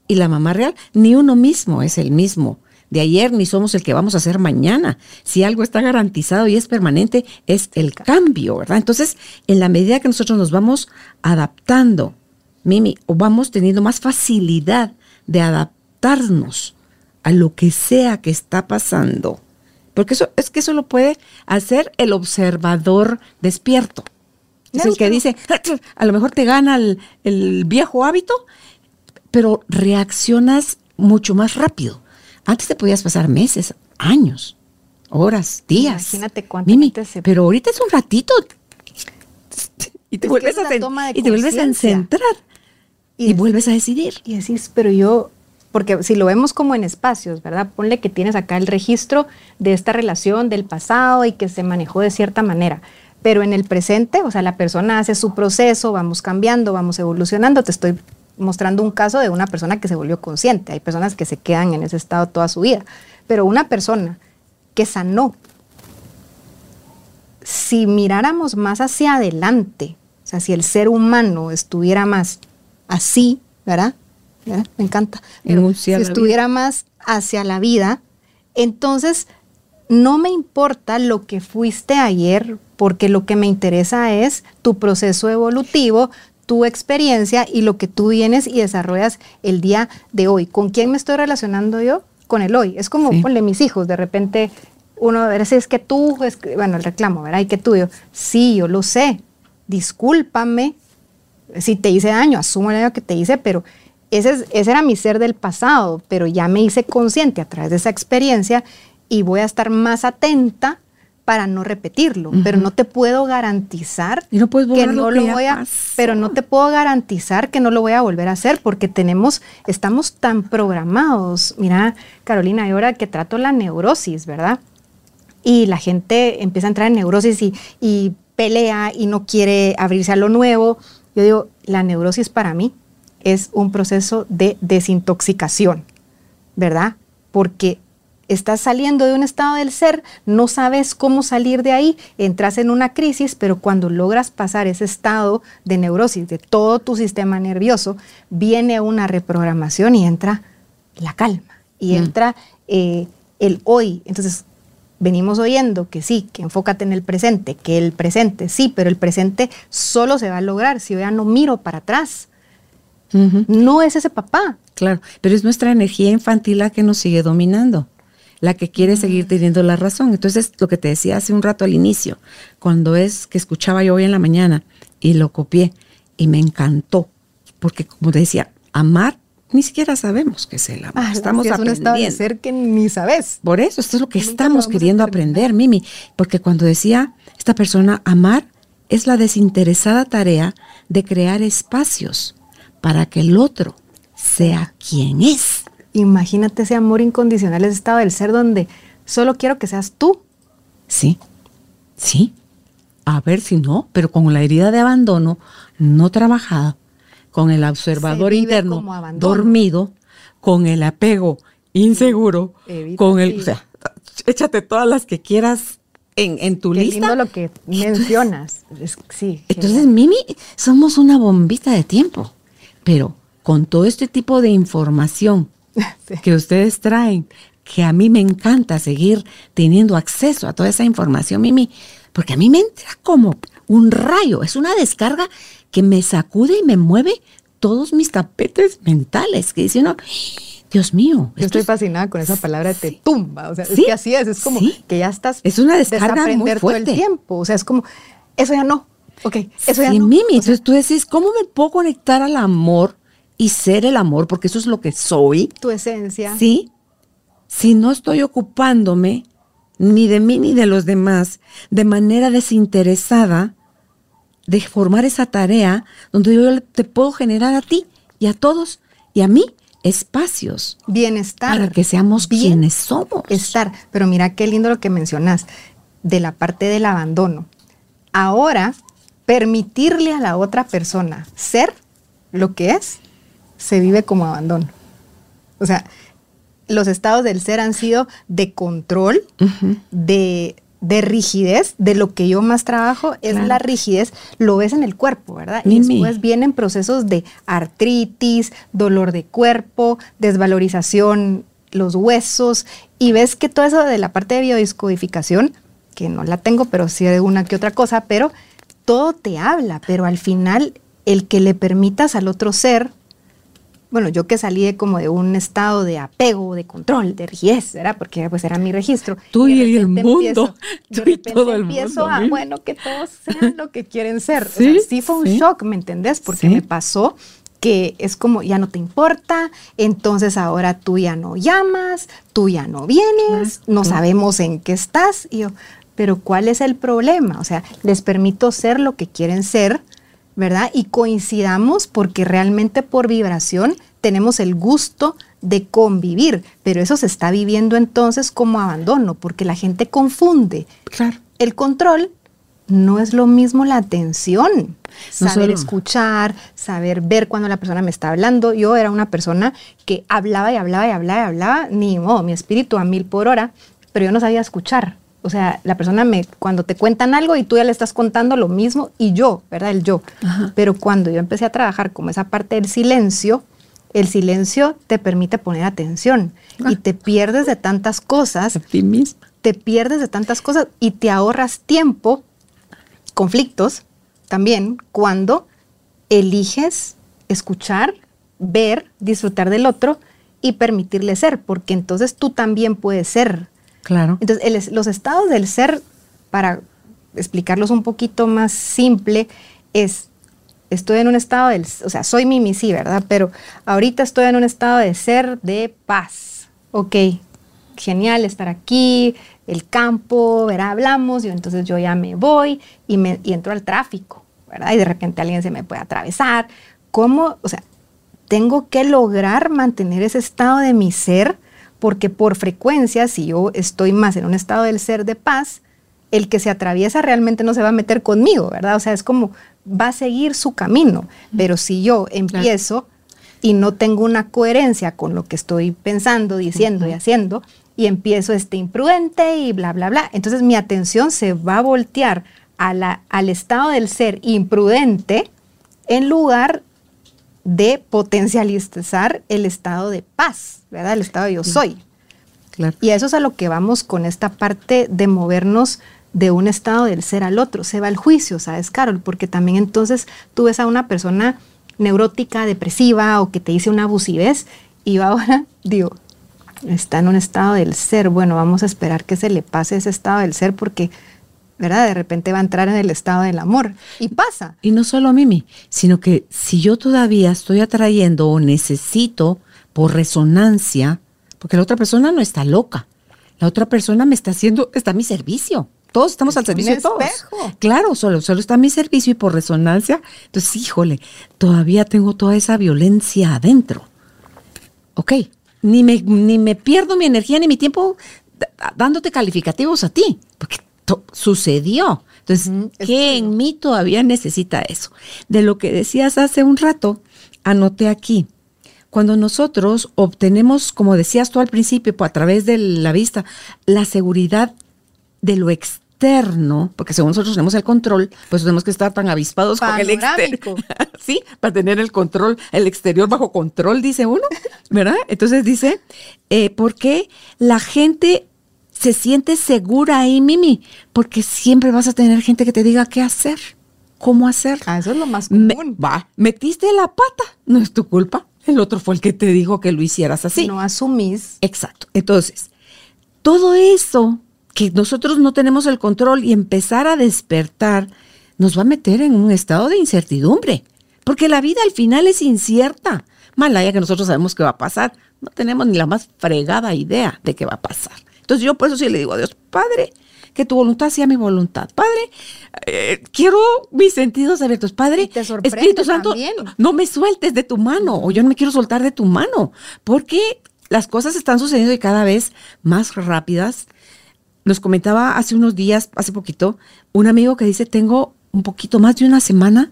Y la mamá real, ni uno mismo es el mismo de ayer, ni somos el que vamos a hacer mañana. Si algo está garantizado y es permanente, es el cambio, ¿verdad? Entonces, en la medida que nosotros nos vamos adaptando, Mimi, o vamos teniendo más facilidad de adaptarnos a lo que sea que está pasando, porque eso es que eso lo puede hacer el observador despierto. Es el que dice, a lo mejor te gana el, el viejo hábito, pero reaccionas mucho más rápido. Antes te podías pasar meses, años, horas, días. Imagínate cuánto Mimi, se... pero ahorita es un ratito. Y te, vuelves, a, y te vuelves a centrar. Y, y vuelves a decidir. Y decís, pero yo, porque si lo vemos como en espacios, ¿verdad? Ponle que tienes acá el registro de esta relación del pasado y que se manejó de cierta manera. Pero en el presente, o sea, la persona hace su proceso, vamos cambiando, vamos evolucionando. Te estoy mostrando un caso de una persona que se volvió consciente. Hay personas que se quedan en ese estado toda su vida. Pero una persona que sanó, si miráramos más hacia adelante, o sea, si el ser humano estuviera más así, ¿verdad? ¿Verdad? Me encanta. Pero si estuviera más hacia la vida, entonces no me importa lo que fuiste ayer, porque lo que me interesa es tu proceso evolutivo, tu experiencia y lo que tú vienes y desarrollas el día de hoy. ¿Con quién me estoy relacionando yo? Con el hoy. Es como, sí. ponle mis hijos, de repente uno, ver, es que tú, es que, bueno, el reclamo, ¿verdad? ¿Y que tú? Yo, sí, yo lo sé, discúlpame si te hice daño, asumo el daño que te hice, pero ese, ese era mi ser del pasado, pero ya me hice consciente a través de esa experiencia y voy a estar más atenta para no repetirlo, uh -huh. pero no te puedo garantizar y no puedes que no lo, que voy a, pero no te puedo garantizar que no lo voy a volver a hacer porque tenemos, estamos tan programados. Mira, Carolina, ahora que trato la neurosis, ¿verdad? Y la gente empieza a entrar en neurosis y, y pelea y no quiere abrirse a lo nuevo. Yo digo, la neurosis para mí es un proceso de desintoxicación, ¿verdad? Porque estás saliendo de un estado del ser, no sabes cómo salir de ahí, entras en una crisis, pero cuando logras pasar ese estado de neurosis de todo tu sistema nervioso, viene una reprogramación y entra la calma y mm. entra eh, el hoy. Entonces, venimos oyendo que sí, que enfócate en el presente, que el presente sí, pero el presente solo se va a lograr si yo ya no miro para atrás. Uh -huh. No es ese papá. Claro, pero es nuestra energía infantil la que nos sigue dominando la que quiere seguir teniendo la razón. Entonces, lo que te decía hace un rato al inicio, cuando es que escuchaba yo hoy en la mañana y lo copié y me encantó, porque como te decía, amar ni siquiera sabemos qué es el amor. Ah, estamos es aprendiendo. un de ser que ni sabes. Por eso, esto es lo que Nunca estamos queriendo aprender, Mimi. Porque cuando decía esta persona, amar es la desinteresada tarea de crear espacios para que el otro sea quien es. Imagínate ese amor incondicional, ese estado del ser donde solo quiero que seas tú. Sí, sí. A ver si no, pero con la herida de abandono no trabajada, con el observador interno dormido, con el apego inseguro, Evita con el, o sea, échate todas las que quieras en, en tu Qué lista. lindo lo que mencionas. Es, sí. Entonces, genial. Mimi, somos una bombita de tiempo, pero con todo este tipo de información *laughs* sí. que ustedes traen, que a mí me encanta seguir teniendo acceso a toda esa información, Mimi, porque a mí me entra como un rayo, es una descarga que me sacude y me mueve todos mis tapetes mentales, que dice uno, Dios mío. Yo estoy es... fascinada con esa palabra, te tumba, o sea, ¿Sí? es que así es, es como ¿Sí? que ya estás es una descarga muy fuerte. todo el tiempo, o sea, es como, eso ya no, ok, eso ya no. Mimi, o sea, tú decís, ¿cómo me puedo conectar al amor? y ser el amor, porque eso es lo que soy. Tu esencia. Sí. Si no estoy ocupándome ni de mí ni de los demás de manera desinteresada de formar esa tarea donde yo te puedo generar a ti y a todos y a mí espacios. Bienestar. Para que seamos Bien quienes somos. Estar. Pero mira qué lindo lo que mencionas de la parte del abandono. Ahora, permitirle a la otra persona ser lo que es se vive como abandono. O sea, los estados del ser han sido de control, de, rigidez. De lo que yo más trabajo es la rigidez. Lo ves en el cuerpo, ¿verdad? Y después vienen procesos de artritis, dolor de cuerpo, desvalorización, los huesos. Y ves que todo eso de la parte de biodiscodificación, que no la tengo, pero sí de una que otra cosa, pero todo te habla. Pero al final, el que le permitas al otro ser bueno, yo que salí de como de un estado de apego, de control, de rigidez, ¿verdad? Porque pues era mi registro. Tú y, *laughs* el mundo. Tú y todo el empiezo a, bueno, que todos sean lo que quieren ser. Sí, sí fue un shock, ¿me entendés? Porque me pasó que es como ya no te importa, entonces ahora tú ya no llamas, tú ya no vienes, no sabemos en qué estás. Y yo, pero ¿cuál es el problema? O sea, les permito ser lo que quieren ser, ¿verdad? Y coincidamos porque realmente por vibración tenemos el gusto de convivir, pero eso se está viviendo entonces como abandono, porque la gente confunde. Claro. El control no es lo mismo la atención. saber escuchar, saber ver cuando la persona me está hablando. Yo era una persona que hablaba y hablaba y hablaba y hablaba, ni modo, mi espíritu a mil por hora, pero yo no sabía escuchar. O sea, la persona me, cuando te cuentan algo y tú ya le estás contando lo mismo y yo, ¿verdad? El yo. Pero cuando yo empecé a trabajar como esa parte del silencio, el silencio te permite poner atención y ah. te pierdes de tantas cosas. A ti misma. Te pierdes de tantas cosas y te ahorras tiempo, conflictos también, cuando eliges escuchar, ver, disfrutar del otro y permitirle ser, porque entonces tú también puedes ser Claro. Entonces, los estados del ser, para explicarlos un poquito más simple, es, estoy en un estado del, o sea, soy Mimi, sí, ¿verdad? Pero ahorita estoy en un estado de ser de paz. Ok, genial estar aquí, el campo, ¿verdad? Hablamos, y entonces yo ya me voy y, me, y entro al tráfico, ¿verdad? Y de repente alguien se me puede atravesar. ¿Cómo? O sea, tengo que lograr mantener ese estado de mi ser porque por frecuencia, si yo estoy más en un estado del ser de paz, el que se atraviesa realmente no se va a meter conmigo, ¿verdad? O sea, es como va a seguir su camino, pero si yo empiezo y no tengo una coherencia con lo que estoy pensando, diciendo y haciendo, y empiezo este imprudente y bla, bla, bla, entonces mi atención se va a voltear a la, al estado del ser imprudente en lugar de potencializar el estado de paz, ¿verdad? El estado de yo soy. Y eso es a lo que vamos con esta parte de movernos de un estado del ser al otro. Se va al juicio, ¿sabes, Carol? Porque también entonces tú ves a una persona neurótica, depresiva o que te dice una abusivez y ahora *laughs* digo, está en un estado del ser. Bueno, vamos a esperar que se le pase ese estado del ser porque ¿verdad? De repente va a entrar en el estado del amor y pasa. Y no solo a Mimi, sino que si yo todavía estoy atrayendo o necesito por resonancia, porque la otra persona no está loca, la otra persona me está haciendo, está a mi servicio. Todos estamos al servicio de todos. Claro, solo, solo está a mi servicio y por resonancia. Entonces, híjole, todavía tengo toda esa violencia adentro. Ok, ni me, ni me pierdo mi energía ni mi tiempo dándote calificativos a ti, porque sucedió. Entonces, ¿qué en mí todavía necesita eso? De lo que decías hace un rato, anoté aquí. Cuando nosotros obtenemos, como decías tú al principio, a través de la vista, la seguridad de lo externo, porque según nosotros tenemos el control, pues tenemos que estar tan avispados con el exterior. *laughs* sí, para tener el control, el exterior bajo control, dice uno, ¿verdad? Entonces dice, eh, ¿por qué la gente se siente segura ahí, Mimi, porque siempre vas a tener gente que te diga qué hacer, cómo hacer. Ah, eso es lo más común. va, metiste la pata, no es tu culpa. El otro fue el que te dijo que lo hicieras así. No asumís. Exacto. Entonces, todo eso que nosotros no tenemos el control y empezar a despertar nos va a meter en un estado de incertidumbre, porque la vida al final es incierta. Malaya que nosotros sabemos qué va a pasar, no tenemos ni la más fregada idea de qué va a pasar. Entonces yo por eso sí le digo a Dios, Padre, que tu voluntad sea mi voluntad. Padre, eh, quiero mis sentidos abiertos. Padre, Espíritu Santo, no me sueltes de tu mano o yo no me quiero soltar de tu mano, porque las cosas están sucediendo y cada vez más rápidas. Nos comentaba hace unos días, hace poquito, un amigo que dice, tengo un poquito más de una semana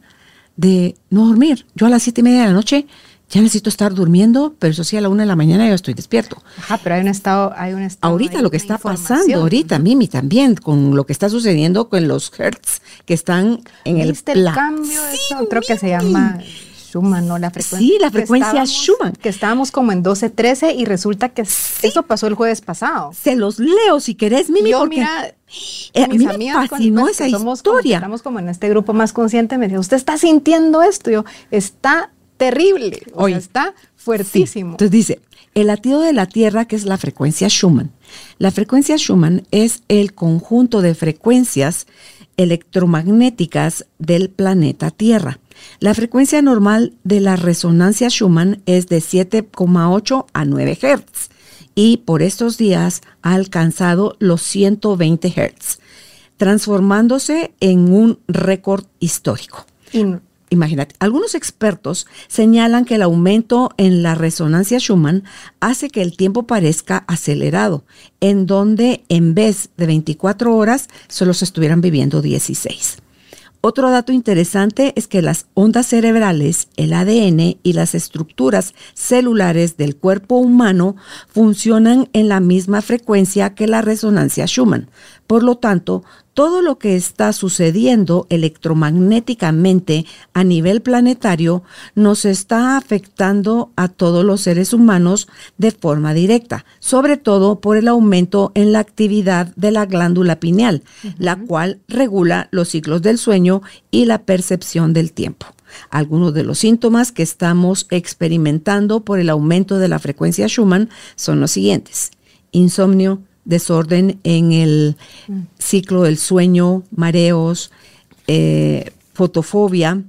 de no dormir. Yo a las siete y media de la noche ya necesito estar durmiendo, pero eso sí a la una de la mañana yo estoy despierto. Ajá, pero hay un estado, hay un estado. Ahorita lo que está pasando, ahorita, Mimi, también, con lo que está sucediendo con los hertz que están en el ¿Viste el cambio? eso creo que se llama Schumann, ¿no? La frecuencia. Sí, la frecuencia Schumann. Que estábamos como en 12, 13 y resulta que eso pasó el jueves pasado. Se los leo si querés, Mimi, Yo, porque mira, eh, a mí me fascinó esa historia. estamos como en este grupo más consciente, me dice, ¿usted está sintiendo esto? Yo, está terrible, o está fuertísimo. Entonces dice, el latido de la Tierra, que es la frecuencia Schumann. La frecuencia Schumann es el conjunto de frecuencias electromagnéticas del planeta Tierra. La frecuencia normal de la resonancia Schumann es de 7,8 a 9 Hz y por estos días ha alcanzado los 120 Hz, transformándose en un récord histórico. Imagínate, algunos expertos señalan que el aumento en la resonancia Schumann hace que el tiempo parezca acelerado, en donde en vez de 24 horas solo se estuvieran viviendo 16. Otro dato interesante es que las ondas cerebrales, el ADN y las estructuras celulares del cuerpo humano funcionan en la misma frecuencia que la resonancia Schumann. Por lo tanto, todo lo que está sucediendo electromagnéticamente a nivel planetario nos está afectando a todos los seres humanos de forma directa, sobre todo por el aumento en la actividad de la glándula pineal, la cual regula los ciclos del sueño y la percepción del tiempo. Algunos de los síntomas que estamos experimentando por el aumento de la frecuencia Schumann son los siguientes. Insomnio, desorden en el ciclo del sueño, mareos, eh, fotofobia,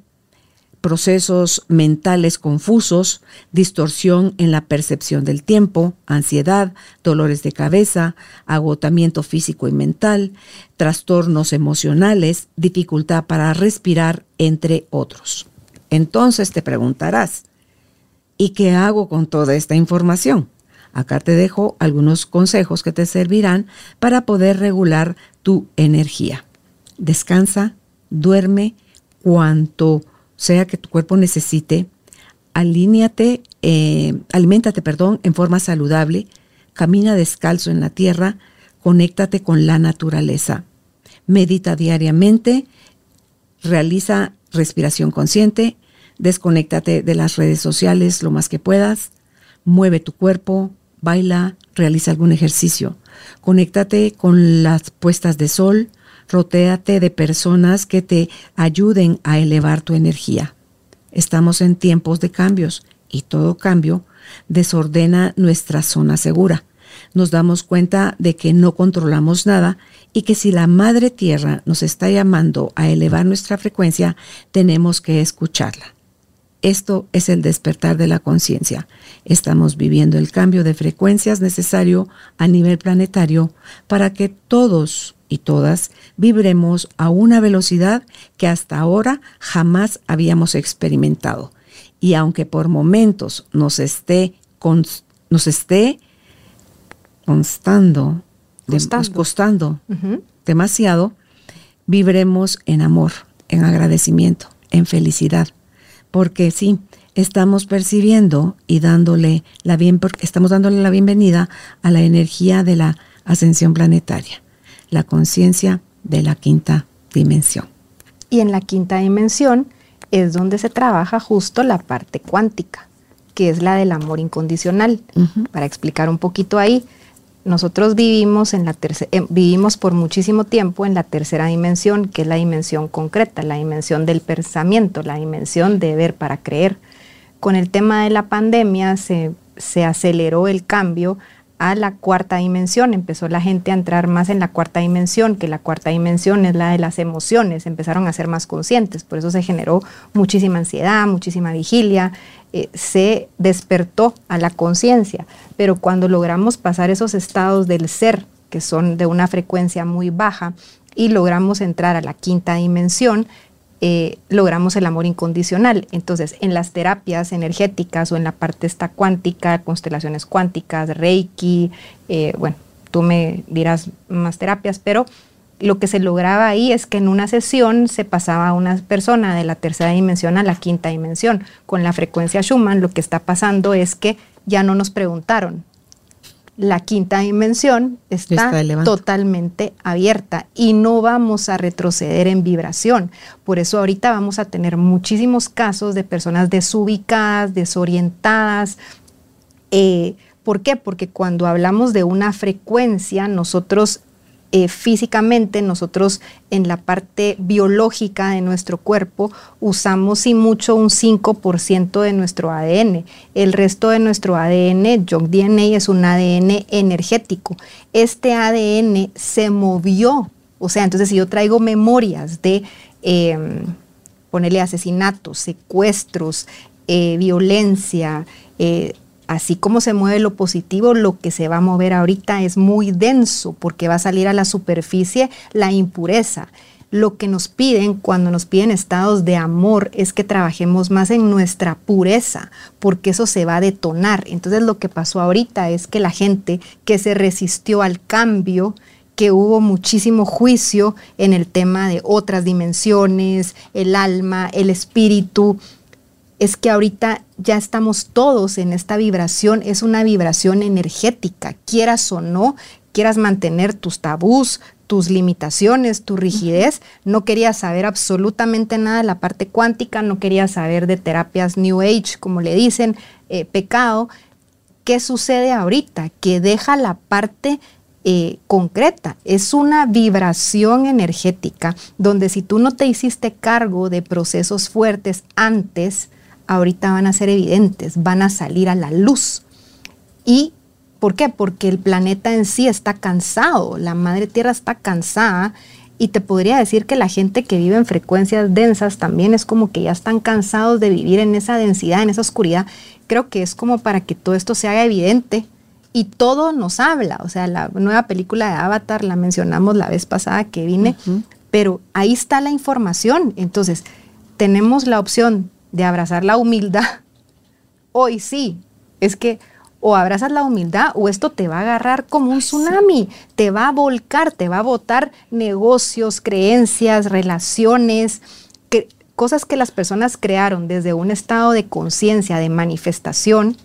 procesos mentales confusos, distorsión en la percepción del tiempo, ansiedad, dolores de cabeza, agotamiento físico y mental, trastornos emocionales, dificultad para respirar, entre otros. Entonces te preguntarás, ¿y qué hago con toda esta información? Acá te dejo algunos consejos que te servirán para poder regular tu energía. Descansa, duerme cuanto sea que tu cuerpo necesite, alíñate, eh, aliméntate, perdón, en forma saludable, camina descalzo en la tierra, conéctate con la naturaleza, medita diariamente, realiza respiración consciente, desconéctate de las redes sociales lo más que puedas, mueve tu cuerpo, baila, realiza algún ejercicio. Conéctate con las puestas de sol, rotéate de personas que te ayuden a elevar tu energía. Estamos en tiempos de cambios y todo cambio desordena nuestra zona segura. Nos damos cuenta de que no controlamos nada y que si la Madre Tierra nos está llamando a elevar nuestra frecuencia, tenemos que escucharla. Esto es el despertar de la conciencia. Estamos viviendo el cambio de frecuencias necesario a nivel planetario para que todos y todas vibremos a una velocidad que hasta ahora jamás habíamos experimentado. Y aunque por momentos nos esté, nos esté constando, costando. demasiado, vibremos en amor, en agradecimiento, en felicidad. Porque sí, estamos percibiendo y dándole la bien, estamos dándole la bienvenida a la energía de la ascensión planetaria, la conciencia de la quinta dimensión. Y en la quinta dimensión es donde se trabaja justo la parte cuántica, que es la del amor incondicional. Para explicar un poquito ahí, nosotros vivimos, en la eh, vivimos por muchísimo tiempo en la tercera dimensión, que es la dimensión concreta, la dimensión del pensamiento, la dimensión de ver para creer. Con el tema de la pandemia se, se aceleró el cambio a la cuarta dimensión, empezó la gente a entrar más en la cuarta dimensión, que la cuarta dimensión es la de las emociones, empezaron a ser más conscientes, por eso se generó muchísima ansiedad, muchísima vigilia, eh, se despertó a la conciencia, pero cuando logramos pasar esos estados del ser, que son de una frecuencia muy baja, y logramos entrar a la quinta dimensión, eh, logramos el amor incondicional. Entonces, en las terapias energéticas o en la parte esta cuántica, constelaciones cuánticas, Reiki, eh, bueno, tú me dirás más terapias, pero lo que se lograba ahí es que en una sesión se pasaba una persona de la tercera dimensión a la quinta dimensión. Con la frecuencia Schumann lo que está pasando es que ya no nos preguntaron. La quinta dimensión está, totalmente abierta y no vamos a retroceder en vibración. Por eso ahorita vamos a tener muchísimos casos de personas desubicadas, desorientadas. Eh, ¿Por qué? Porque cuando hablamos de una frecuencia, nosotros eh, físicamente nosotros en la parte biológica de nuestro cuerpo usamos y mucho un 5% de nuestro ADN. El resto de nuestro ADN, Junk DNA, es un ADN energético. Este ADN se movió. O sea, entonces si yo traigo memorias de em, ponerle asesinatos, secuestros, eh, violencia, eh, así como se mueve lo positivo, lo que se va a mover ahorita es muy denso porque va a salir a la superficie la impureza. Lo que nos piden cuando nos piden estados de amor es que trabajemos más en nuestra pureza, porque eso se va a detonar. Entonces lo que pasó ahorita es que la gente que se resistió al cambio, que hubo muchísimo juicio en el tema de otras dimensiones, el alma, el espíritu, es que ahorita ya estamos todos en esta vibración, es una vibración energética, quieras o no, quieras mantener tus tabús, tus limitaciones, tu rigidez, no querías saber absolutamente nada de la parte cuántica, no querías saber de terapias New Age, como le dicen, eh, pecado. ¿Qué sucede ahorita? Que deja la parte eh, concreta, es una vibración energética donde si tú no te hiciste cargo de procesos fuertes antes, ahorita van a ser evidentes, van a salir a la luz. ¿Y por qué? Porque el planeta en sí está cansado, la madre tierra está cansada y te podría decir que la gente que vive en frecuencias densas también es como que ya están cansados de vivir en esa densidad, en esa oscuridad. Creo que es como para que todo esto se haga evidente y todo nos habla. O sea, la nueva película de Avatar la mencionamos la vez pasada que vine, pero ahí está la información. Entonces, tenemos la opción de abrazar la humildad, *laughs* hoy sí, es que o abrazas la humildad o esto te va a agarrar como un tsunami, te va a volcar, te va a botar negocios, creencias, relaciones, cosas que las personas crearon desde un estado de conciencia, de manifestación,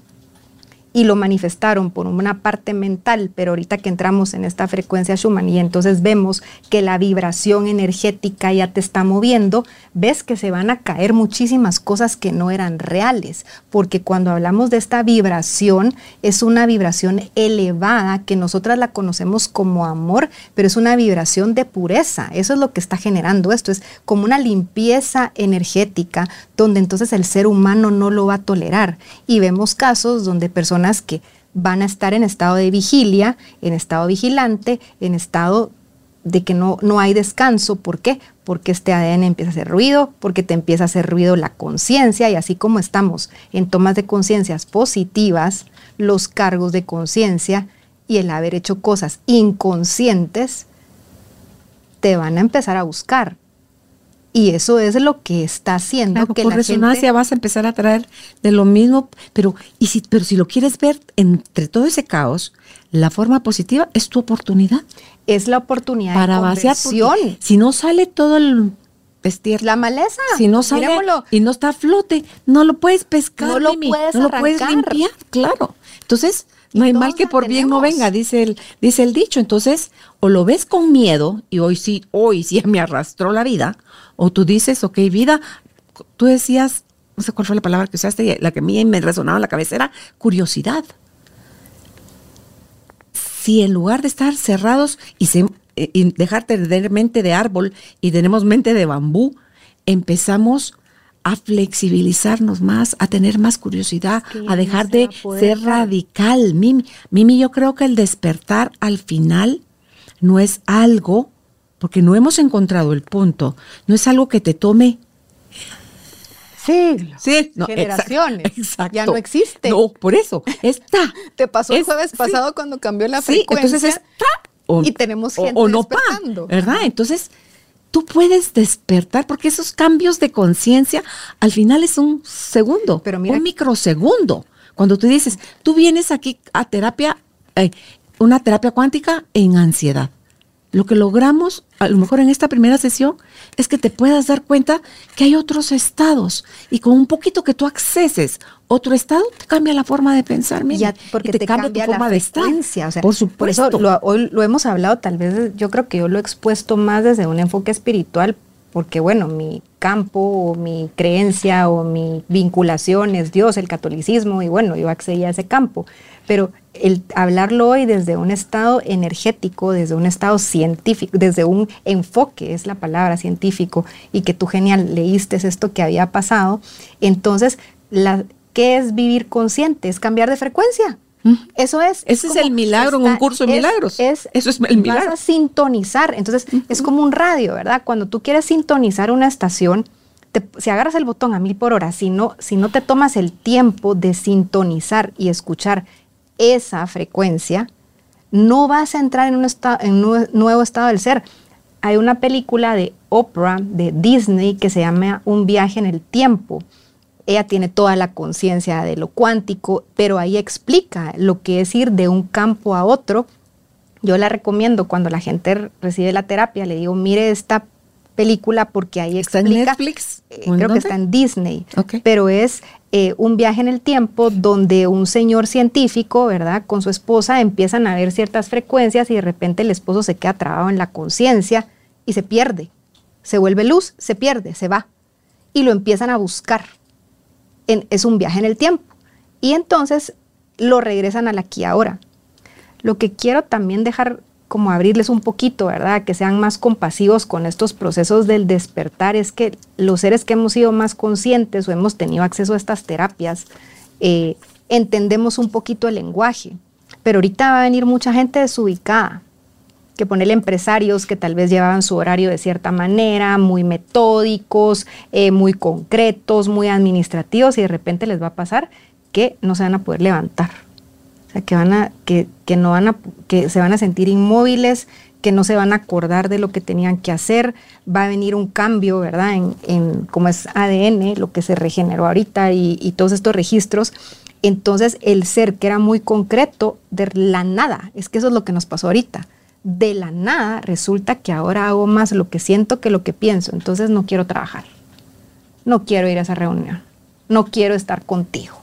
y lo manifestaron por una parte mental, pero ahorita que entramos en esta frecuencia Schumann y entonces vemos que la vibración energética ya te está moviendo, ves que se van a caer muchísimas cosas que no eran reales, porque cuando hablamos de esta vibración es una vibración elevada que nosotras la conocemos como amor, pero es una vibración de pureza, eso es lo que está generando esto, es como una limpieza energética donde entonces el ser humano no lo va a tolerar. Y vemos casos donde personas que van a estar en estado de vigilia, en estado vigilante, en estado de que no, no hay descanso. ¿Por qué? Porque este ADN empieza a hacer ruido, porque te empieza a hacer ruido la conciencia y así como estamos en tomas de conciencias positivas, los cargos de conciencia y el haber hecho cosas inconscientes, te van a empezar a buscar. Y eso es lo que está haciendo que por resonancia vas a empezar a traer de lo mismo, pero, y si, pero si lo quieres ver entre todo ese caos, la forma positiva es tu oportunidad. Es la oportunidad para de vaciar. Si no sale todo el vestir. La maleza. Si no sale y no está a flote, no lo puedes pescar. No lo puedes No lo puedes limpiar, claro. Entonces, no hay mal que por bien no venga, dice el, dice el dicho. Entonces, o lo ves con miedo, y hoy sí, hoy sí *laughs* me arrastró la vida, o tú dices, ok, vida, tú decías, no sé cuál fue la palabra que usaste, la que a mí me resonaba en la cabeza era curiosidad. Si en lugar de estar cerrados y, se, y dejar tener mente de árbol y tenemos mente de bambú, empezamos a flexibilizarnos más, a tener más curiosidad, a dejar de ser radical. Mimi, Mimi, yo creo que el despertar al final no es algo, porque no hemos encontrado el punto, no es algo que te tome siglos, sí, generaciones. Exacto, Ya no existe. No, por eso, está. *laughs* Te pasó el jueves pasado cuando cambió la frecuencia. entonces está. y tenemos gente o, no despertando. ¿verdad? Entonces, tú puedes despertar, porque esos cambios de conciencia al final es un segundo, Pero un microsegundo. Cuando tú dices, tú vienes aquí a terapia, eh, una terapia cuántica en ansiedad. Lo que logramos, a lo mejor en esta primera sesión, es que te puedas dar cuenta que hay otros estados y con un poquito que tú acceses otro estado, te cambia la forma de pensar, ya, porque te, cambia, tu forma de estar. O sea, por supuesto. Por eso hoy lo hemos hablado, tal vez yo creo que yo lo he expuesto más desde un enfoque espiritual, porque bueno, mi campo o mi creencia o mi vinculación es Dios, el catolicismo, y bueno, yo accedí a ese campo. Pero el hablarlo hoy desde un estado energético, desde un estado científico, desde un enfoque, es la palabra científico, y que tú genial leíste esto que había pasado, entonces, la, ¿qué es vivir consciente? Es cambiar de frecuencia. Eso es. Ese es, el milagro en un curso de milagros. Eso es el milagro. Vas a sintonizar. Entonces, es como un radio, ¿verdad? Cuando tú quieres sintonizar una estación, si agarras el botón a mil por hora, si no, si no te tomas el tiempo de sintonizar y escuchar esa frecuencia, no vas a entrar en un, en un nuevo estado del ser. Hay una película de Oprah, de Disney, que se llama Un viaje en el tiempo. Ella tiene toda la conciencia de lo cuántico, pero ahí explica lo que es ir de un campo a otro. Yo la recomiendo cuando la gente recibe la terapia, le digo, mire esta película porque ahí ¿Está en Netflix? Eh, creo que está en Disney, pero es eh, un viaje en el tiempo donde un señor científico, ¿verdad? Con su esposa empiezan a ver ciertas frecuencias y de repente el esposo se queda trabado en la conciencia y se pierde. Se vuelve luz, se pierde, se va. Y lo empiezan a buscar. es un viaje en el tiempo. Y entonces lo regresan al aquí ahora. Lo que quiero también dejar como abrirles un poquito, ¿verdad? Que sean más compasivos con estos procesos del despertar. Es que los seres que hemos sido más conscientes o hemos tenido acceso a estas terapias, eh, entendemos un poquito el lenguaje. Pero ahorita va a venir mucha gente desubicada, que ponerle empresarios que tal vez llevaban su horario de cierta manera, muy metódicos, eh, muy concretos, muy administrativos, y de repente les va a pasar que no se van a poder levantar que, van a, que, que, no van a, que se van a sentir inmóviles, que no se van a acordar de lo que tenían que hacer. Va a venir un cambio, ¿verdad? En, en cómo es ADN, lo que se regeneró ahorita y, y todos estos registros. Entonces, el ser que era muy concreto, de la nada, es que eso es lo que nos pasó ahorita. De la nada resulta que ahora hago más lo que siento que lo que pienso. Entonces, no quiero trabajar. No quiero ir a esa reunión. No quiero estar contigo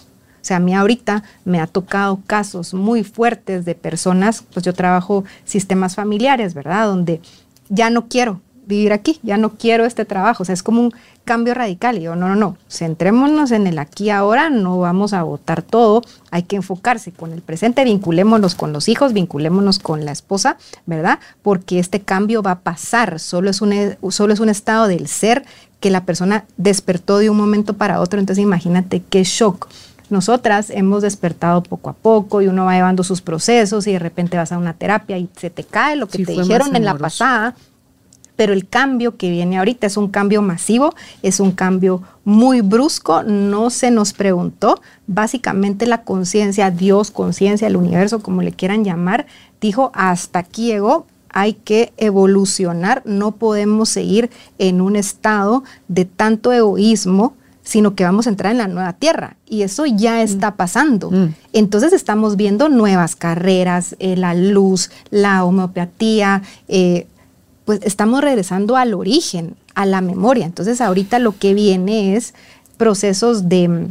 sea, a mí ahorita me ha tocado casos muy fuertes de personas, pues yo trabajo sistemas familiares, ¿verdad? Donde ya no quiero vivir aquí, ya no quiero este trabajo. O sea, es como un cambio radical. Y yo, no, no, no, centrémonos en el aquí ahora, no vamos a votar todo, hay que enfocarse con el presente, vinculémonos con los hijos, vinculémonos con la esposa, ¿verdad? Porque este cambio va a pasar, solo es un, solo es un estado del ser que la persona despertó de un momento para otro. Entonces imagínate qué shock nosotras hemos despertado poco a poco y uno va llevando sus procesos y de repente vas a una terapia y se te cae lo que te dijeron en la pasada. Pero el cambio que viene ahorita es un cambio masivo, es un cambio muy brusco, no se nos preguntó. Básicamente la conciencia, Dios, conciencia, el universo, como le quieran llamar, dijo, hasta aquí llegó, hay que evolucionar, no podemos seguir en un estado de tanto egoísmo, sino que vamos a entrar en la nueva tierra y eso ya mm. está pasando. Mm. Entonces estamos viendo nuevas carreras, eh, la luz, la homeopatía, eh, pues estamos regresando al origen, a la memoria. Entonces ahorita lo que viene es procesos de,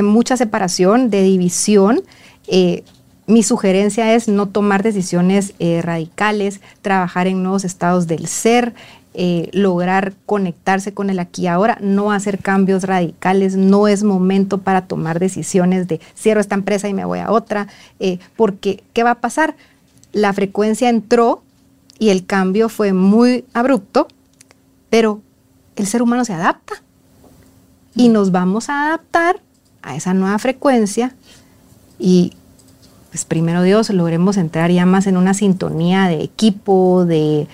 mucha separación, de división. Eh, mi sugerencia es no tomar decisiones radicales, trabajar en nuevos estados del ser, eh, lograr conectarse con el aquí y ahora, no hacer cambios radicales, no es momento para tomar decisiones de cierro esta empresa y me voy a otra, eh, porque ¿qué va a pasar? La frecuencia entró y el cambio fue muy abrupto, pero el ser humano se adapta y mm. nos vamos a adaptar a esa nueva frecuencia y pues primero Dios logremos entrar ya más en una sintonía de equipo, de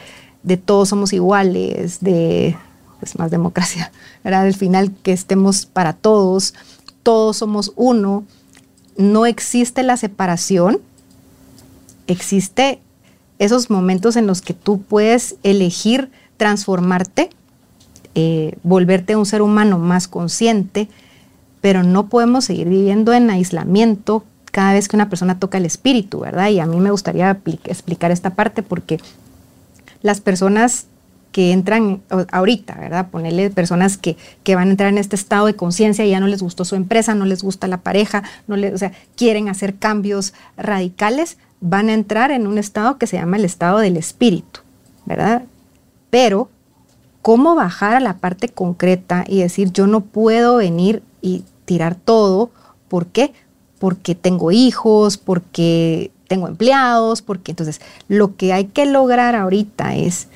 de todos somos iguales, de pues, más democracia, *laughs* ¿verdad? Al final que estemos para todos, todos somos uno, no existe la separación, existe esos momentos en los que tú puedes elegir transformarte, eh, volverte un ser humano más consciente, pero no podemos seguir viviendo en aislamiento cada vez que una persona toca el espíritu, ¿verdad? Y a mí me gustaría explicar esta parte porque las personas que entran ahorita, ¿verdad? Ponerle personas que, que, van a entrar en este estado de conciencia ya no les gustó su empresa, no les gusta la pareja, no les, o sea, quieren hacer cambios radicales, van a entrar en un estado que se llama el estado del espíritu, ¿verdad? Pero, ¿cómo bajar a la parte concreta y decir, yo no puedo venir y tirar todo? ¿Por qué? Porque tengo hijos, porque tengo empleados, porque entonces lo que hay que lograr ahorita es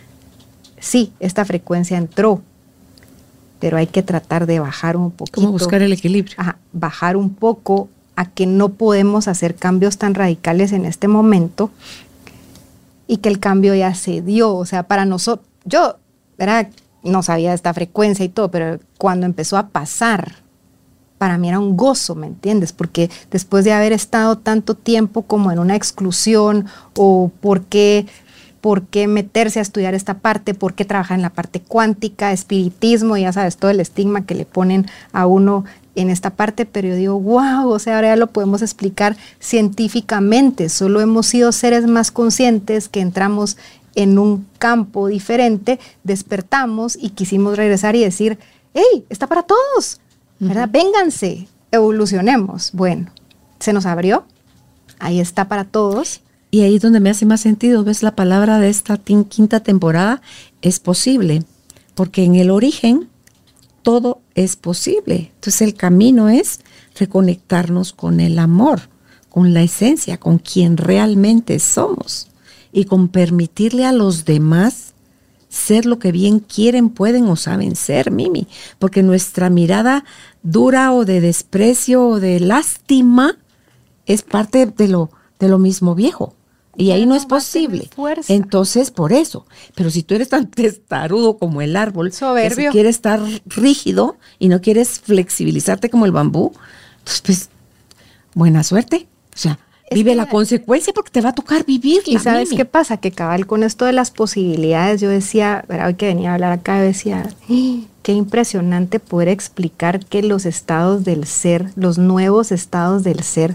sí, esta frecuencia entró, pero hay que tratar de bajar un poquito. ¿Cómo buscar el equilibrio? bajar un poco a que no podemos hacer cambios tan radicales en este momento y que el cambio ya se dio. O sea, para nosotros, yo era, no sabía esta frecuencia y todo, pero cuando empezó a pasar, para mí era un gozo, ¿me entiendes? Porque después de haber estado tanto tiempo como en una exclusión o porque por qué meterse a estudiar esta parte, por qué trabajar en la parte cuántica, espiritismo, ya sabes, todo el estigma que le ponen a uno en esta parte, pero yo digo, wow, o sea, ahora ya lo podemos explicar científicamente, solo hemos sido seres más conscientes que entramos en un campo diferente, despertamos y quisimos regresar y decir, hey, está para todos, ¿verdad? Vénganse, evolucionemos. Bueno, se nos abrió, ahí está para todos y ahí es donde me hace más sentido, ves la palabra de esta quinta temporada, es posible, porque en el origen todo es posible. Entonces el camino es reconectarnos con el amor, con la esencia, con quien realmente somos y con permitirle a los demás ser lo que bien quieren, pueden o saben ser, Mimi, porque nuestra mirada dura o de desprecio o de lástima es parte de lo, de lo mismo viejo. Y ahí no, es posible. Entonces, por eso. Pero si tú eres tan testarudo como el árbol, Soberbio. que quieres estar rígido y no quieres flexibilizarte como el bambú, entonces, pues, buena suerte. O sea, vive la consecuencia porque te va a tocar vivir. Y sabes qué pasa, que cabal con esto de las posibilidades, yo decía, hoy que venía a hablar acá, decía, qué impresionante poder explicar que los estados del ser, los nuevos estados del ser,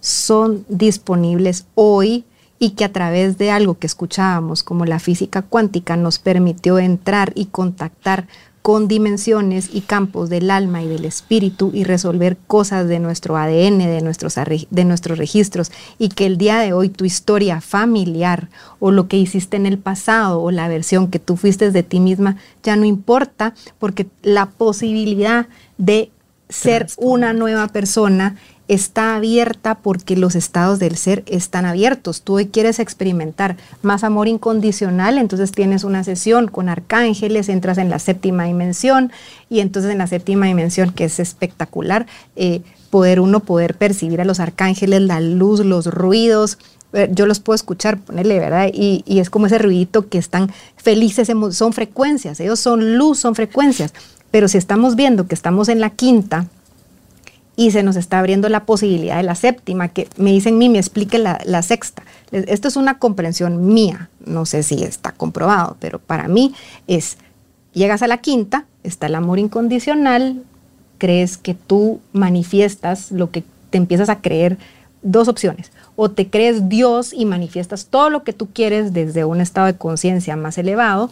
son disponibles hoy y que a través de algo que escuchábamos como la física cuántica nos permitió entrar y contactar con dimensiones y campos del alma y del espíritu y resolver cosas de nuestro ADN, de nuestros, de nuestros registros, y que el día de hoy tu historia familiar o lo que hiciste en el pasado o la versión que tú fuiste de ti misma ya no importa porque la posibilidad de ser una nueva persona está abierta porque los estados del ser están abiertos. Tú hoy quieres experimentar más amor incondicional, entonces tienes una sesión con arcángeles, entras en la séptima dimensión y entonces en la séptima dimensión, que es espectacular, eh, poder uno poder percibir a los arcángeles, la luz, los ruidos, eh, yo los puedo escuchar, ponerle, ¿verdad? Y, y, es como ese ruidito que están felices, son frecuencias, ellos son luz, son frecuencias. Pero si estamos viendo que estamos en la quinta, y se nos está abriendo la posibilidad de la séptima, que me dicen, Mimi, explique la, la sexta. Esto es una comprensión mía, no sé si está comprobado, pero para mí es, llegas a la quinta, está el amor incondicional, crees que tú manifiestas lo que te empiezas a creer, dos opciones, o te crees Dios y manifiestas todo lo que tú quieres desde un estado de conciencia más elevado,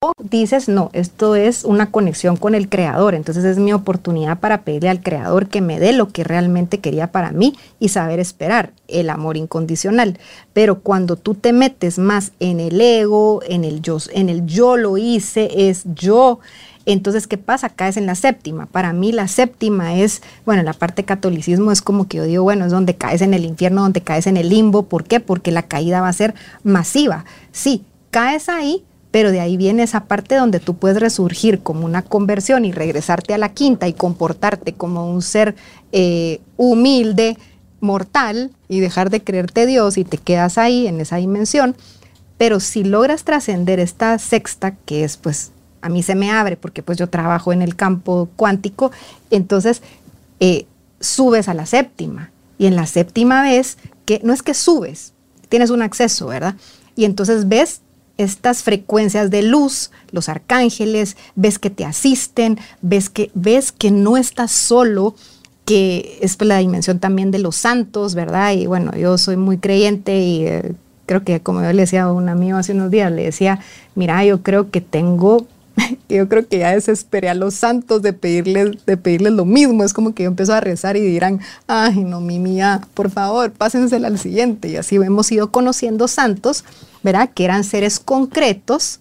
o dices, no, esto es una conexión con el creador, entonces es mi oportunidad para pedirle al creador que me dé lo que realmente quería para mí y saber esperar, el amor incondicional. Pero cuando tú te metes más en el ego, en el yo, en el yo lo hice, es yo, entonces, ¿qué pasa? Caes en la séptima. Para mí la séptima es, bueno, la parte catolicismo es como que yo digo, bueno, es donde caes en el infierno, donde caes en el limbo. ¿Por qué? Porque la caída va a ser masiva. Sí, caes ahí, pero de ahí viene esa parte donde tú puedes resurgir como una conversión y regresarte a la quinta y comportarte como un ser eh, humilde, mortal, y dejar de creerte Dios y te quedas ahí en esa dimensión. Pero si logras trascender esta sexta, que es pues, a mí se me abre porque pues yo trabajo en el campo cuántico, entonces eh, subes a la séptima. Y en la séptima ves que no es que subes, tienes un acceso, ¿verdad? Y entonces ves estas frecuencias de luz, los arcángeles, ves que te asisten, ves que, ves que no estás solo, que es la dimensión también de los santos, ¿verdad? Y bueno, yo soy muy creyente y eh, creo que como yo le decía a un amigo hace unos días, le decía, mira, yo creo que tengo *laughs* yo creo que ya desesperé a los santos de pedirles, de pedirles lo mismo. Es como que yo empiezo a rezar y dirán, ay, no, mi mía, por favor, pásensela al siguiente. Y así hemos ido conociendo santos, ¿verdad? Que eran seres concretos.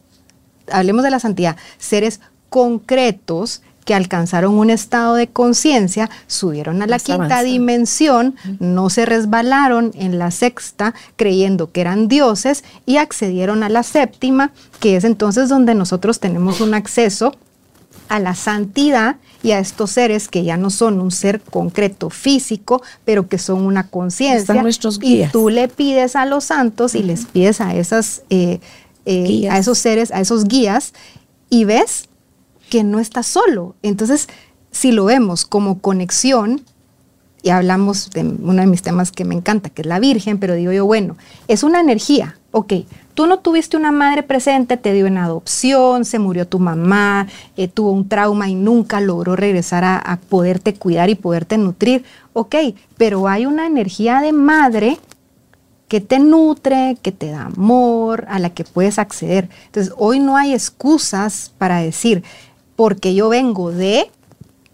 Hablemos de la santidad, seres concretos que alcanzaron un estado de conciencia, subieron a la quinta dimensión, no se resbalaron en la sexta creyendo que eran dioses y accedieron a la séptima, que es entonces donde nosotros tenemos un acceso a la santidad y a estos seres que ya no son un ser concreto físico, pero que son una conciencia. Y tú le pides a los santos y les pides a esas eh, eh, a esos seres, a esos guías, y ves que no está solo. Entonces, si lo vemos como conexión, y hablamos de uno de mis temas que me encanta, que es la Virgen, pero digo yo, bueno, es una energía, ok, tú no tuviste una madre presente, te dio en adopción, se murió tu mamá, eh, tuvo un trauma y nunca logró regresar a, a poderte cuidar y poderte nutrir, ok, pero hay una energía de madre que te nutre, que te da amor, a la que puedes acceder. Entonces, hoy no hay excusas para decir, porque yo vengo de,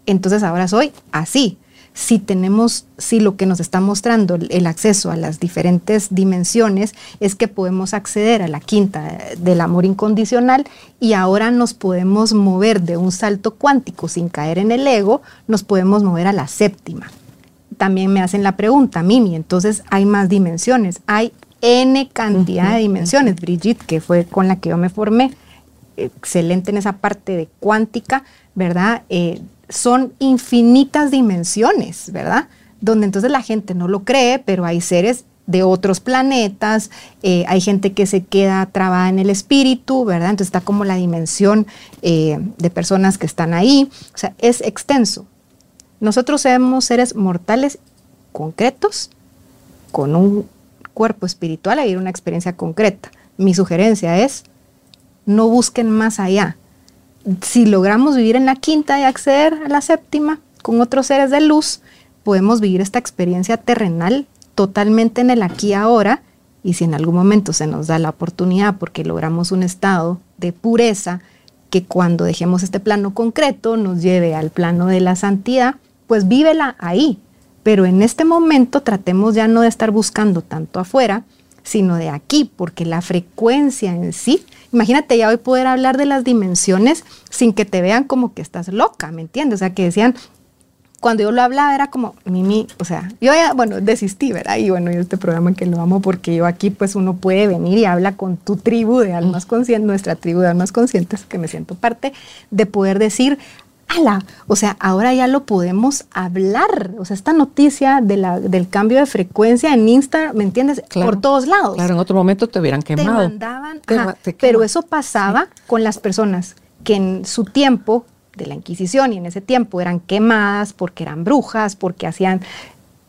entonces ahora soy así. Si tenemos, si lo que nos está mostrando el acceso a las diferentes dimensiones es que podemos acceder a la quinta del amor incondicional y ahora nos podemos mover de un salto cuántico sin caer en el ego, nos podemos mover a la séptima. También me hacen la pregunta, Mimi, entonces hay más dimensiones, hay N cantidad de dimensiones. Brigitte, que fue con la que yo me formé, excelente en esa parte de cuántica, ¿verdad? Eh, son infinitas dimensiones, ¿verdad? Donde entonces la gente no lo cree, pero hay seres de otros planetas, eh, hay gente que se queda trabada en el espíritu, ¿verdad? Entonces está como la dimensión eh, de personas que están ahí, o sea, es extenso. Nosotros somos seres mortales concretos con un cuerpo espiritual y una experiencia concreta. Mi sugerencia es no busquen más allá. Si logramos vivir en la quinta y acceder a la séptima con otros seres de luz, podemos vivir esta experiencia terrenal totalmente en el aquí y ahora. Y si en algún momento se nos da la oportunidad porque logramos un estado de pureza, que cuando dejemos este plano concreto nos lleve al plano de la santidad, pues vívela ahí. Pero en este momento tratemos ya no de estar buscando tanto afuera, sino de aquí, porque la frecuencia en sí Imagínate ya hoy poder hablar de las dimensiones sin que te vean como que estás loca, ¿me entiendes? O sea, que decían, cuando yo lo hablaba era como, Mimi, o sea, yo ya, bueno, desistí, ¿verdad? Y bueno, yo este programa que lo amo porque yo aquí pues uno puede venir y habla con tu tribu de almas conscientes, nuestra tribu de almas conscientes, que me siento parte, de poder decir, ala, o sea, ahora ya lo podemos hablar. O sea, esta noticia de la, del cambio de frecuencia en Insta, ¿me entiendes? Por todos lados. Claro, en otro momento te hubieran quemado. Te mandaban, pero eso pasaba con las personas que en su tiempo de la Inquisición y en ese tiempo eran quemadas porque eran brujas, porque hacían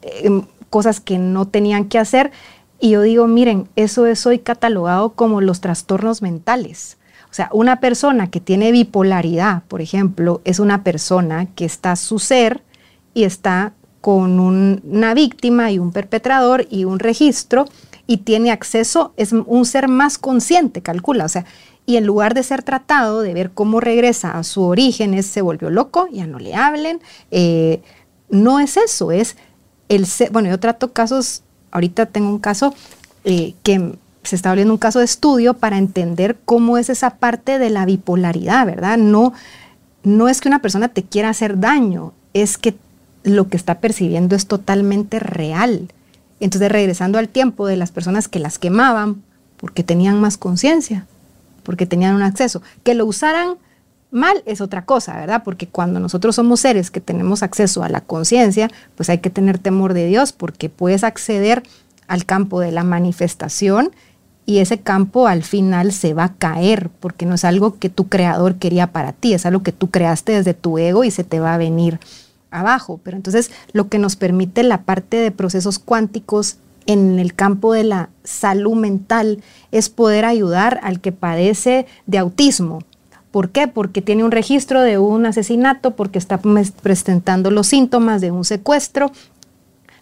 em, cosas que no tenían que hacer. Y yo digo, miren, eso es hoy catalogado como los trastornos mentales. O sea, una persona que tiene bipolaridad, por ejemplo, es una persona que está su ser y está con una víctima y un perpetrador y un registro y tiene acceso, es un ser más consciente, calcula, o sea, y en lugar de ser tratado, de ver cómo regresa a su origen, es, se volvió loco, ya no le hablen, eh, no es eso, es el ser, bueno, yo trato casos, ahorita tengo un caso eh, que se está abriendo un caso de estudio para entender cómo es esa parte de la bipolaridad, ¿verdad? No, no es que una persona te quiera hacer daño, es que lo que está percibiendo es totalmente real. Entonces, regresando al tiempo de las personas que las quemaban porque tenían más conciencia, porque tenían un acceso, que lo usaran mal es otra cosa, ¿verdad? Porque cuando nosotros somos seres que tenemos acceso a la conciencia, pues hay que tener temor de Dios porque puedes acceder al campo de la manifestación y ese campo al final se va a caer porque no es algo que tu creador quería para ti, es algo que tú creaste desde tu ego y se te va a venir abajo. Pero entonces lo que nos permite la parte de procesos cuánticos en el campo de la salud mental es poder ayudar al que padece de autismo. ¿Por qué? Porque tiene un registro de un asesinato, porque está presentando los síntomas de un secuestro,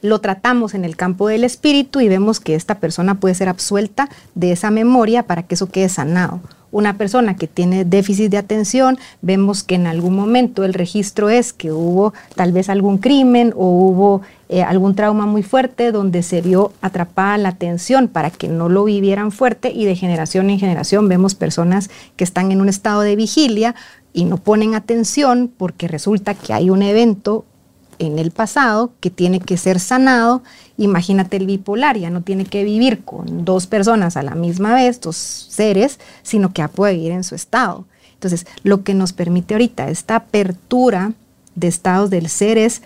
lo tratamos en el campo del espíritu y vemos que esta persona puede ser absuelta de esa memoria para que eso quede sanado. Una persona que tiene déficit de atención, vemos que en algún momento el registro es que hubo tal vez algún crimen o hubo eh, algún trauma muy fuerte donde se vio atrapada la atención para que no lo vivieran fuerte y de generación en generación vemos personas que están en un estado de vigilia y no ponen atención porque resulta que hay un evento en el pasado que tiene que ser sanado. Imagínate el bipolar, ya no tiene que vivir con dos personas a la misma vez, dos seres, sino que ya puede vivir en su estado. Entonces, lo que nos permite ahorita esta apertura de estados del ser es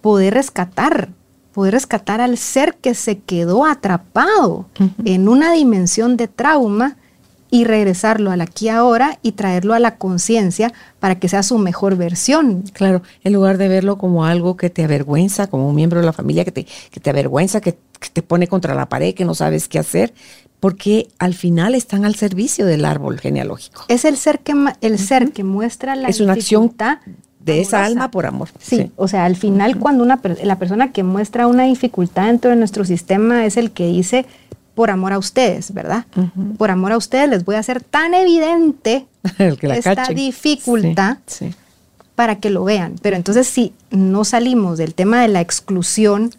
poder rescatar, poder rescatar al ser que se quedó atrapado en una dimensión de trauma y regresarlo al aquí ahora y traerlo a la conciencia para que sea su mejor versión. Claro, en lugar de verlo como algo que te avergüenza, como un miembro de la familia que te, que te avergüenza, que, te pone contra la pared, que no sabes qué hacer, porque al final están al servicio del árbol genealógico. Es el ser que, el ser que muestra la Es una acción de esa alma por amor. Sí, o sea, al final cuando una, la persona que muestra una dificultad dentro de nuestro sistema es el que dice, por amor a ustedes, ¿verdad? Por amor a ustedes les voy a hacer tan evidente *laughs* esta dificultad para que lo vean. Pero entonces si no salimos del tema de la exclusión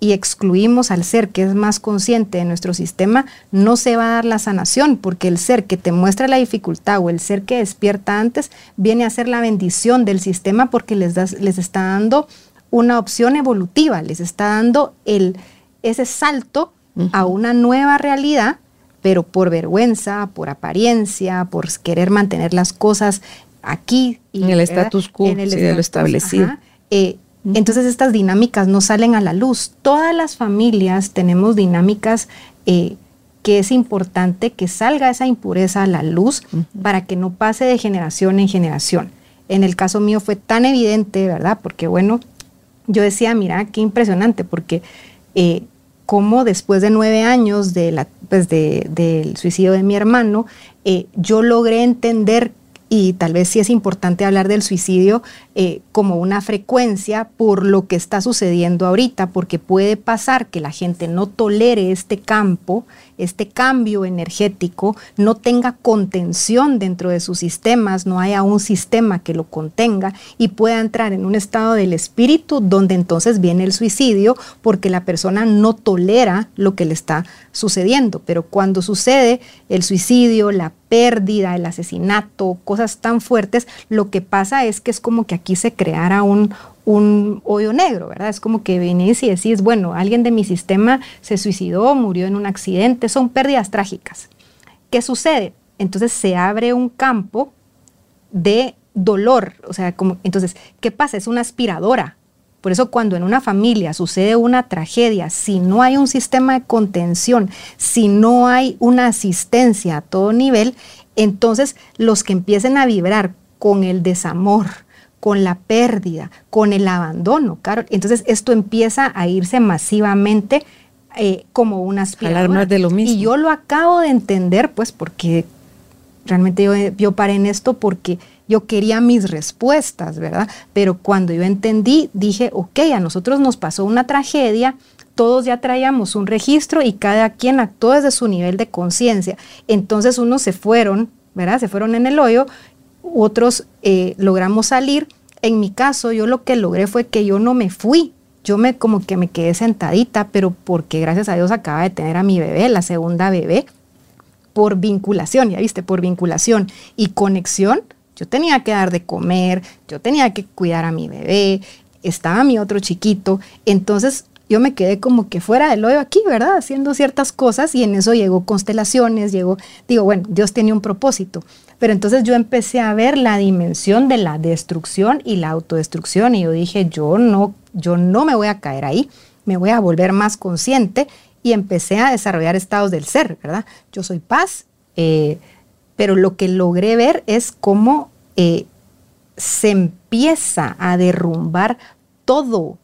y excluimos al ser que es más consciente de nuestro sistema, no se va a dar la sanación, porque el ser que te muestra la dificultad o el ser que despierta antes viene a ser la bendición del sistema porque les, les está dando una opción evolutiva, les está dando el, ese salto a una nueva realidad, pero por vergüenza, por apariencia, por querer mantener las cosas aquí. Y, en el status quo, en el de lo establecido. Eh, entonces estas dinámicas no salen a la luz. Todas las familias tenemos dinámicas eh, que es importante que salga esa impureza a la luz para que no pase de generación en generación. En el caso mío fue tan evidente, ¿verdad? Porque bueno, yo decía, mira, qué impresionante, porque eh, cómo después de nueve años de la, pues del suicidio de mi hermano, eh, yo logré entender y tal vez sí es importante hablar del suicidio eh, como una frecuencia por lo que está sucediendo ahorita, porque puede pasar que la gente no tolere este campo, este cambio energético, no tenga contención dentro de sus sistemas, no haya un sistema que lo contenga y pueda entrar en un estado del espíritu donde entonces viene el suicidio porque la persona no tolera lo que le está sucediendo. Pero cuando sucede el suicidio, la pérdida, el asesinato, cosas tan fuertes, lo que pasa es que es como que aquí se creara un, un hoyo negro, ¿verdad? Es como que venís y decís, bueno, alguien de mi sistema se suicidó, murió en un accidente, son pérdidas trágicas. ¿Qué sucede? Entonces se abre un campo de dolor, o sea, como, entonces, ¿qué pasa? Es una aspiradora. Por eso cuando en una familia sucede una tragedia, si no hay un sistema de contención, si no hay una asistencia a todo nivel, entonces los que empiecen a vibrar con el desamor, con la pérdida, con el abandono, claro, entonces esto empieza a irse masivamente eh, como una aspiradora. de lo mismo. Y yo lo acabo de entender, pues, porque realmente yo, yo paré en esto porque yo quería mis respuestas, ¿verdad? Pero cuando yo entendí, dije, ok, a nosotros nos pasó una tragedia, todos ya traíamos un registro y cada quien actuó desde su nivel de conciencia. Entonces unos se fueron, ¿verdad? Se fueron en el hoyo, otros eh, logramos salir. En mi caso, yo lo que logré fue que yo no me fui. Yo me como que me quedé sentadita, pero porque gracias a Dios acaba de tener a mi bebé, la segunda bebé, por vinculación, ya viste, por vinculación y conexión, yo tenía que dar de comer, yo tenía que cuidar a mi bebé, estaba mi otro chiquito, entonces yo me quedé como que fuera del hoyo aquí, ¿verdad? Haciendo ciertas cosas y en eso llegó constelaciones, llegó, digo, bueno, Dios tenía un propósito, pero entonces yo empecé a ver la dimensión de la destrucción y la autodestrucción y yo dije, yo no, yo no me voy a caer ahí, me voy a volver más consciente y empecé a desarrollar estados del ser, ¿verdad? Yo soy paz, eh, pero lo que logré ver es cómo eh, se empieza a derrumbar todo.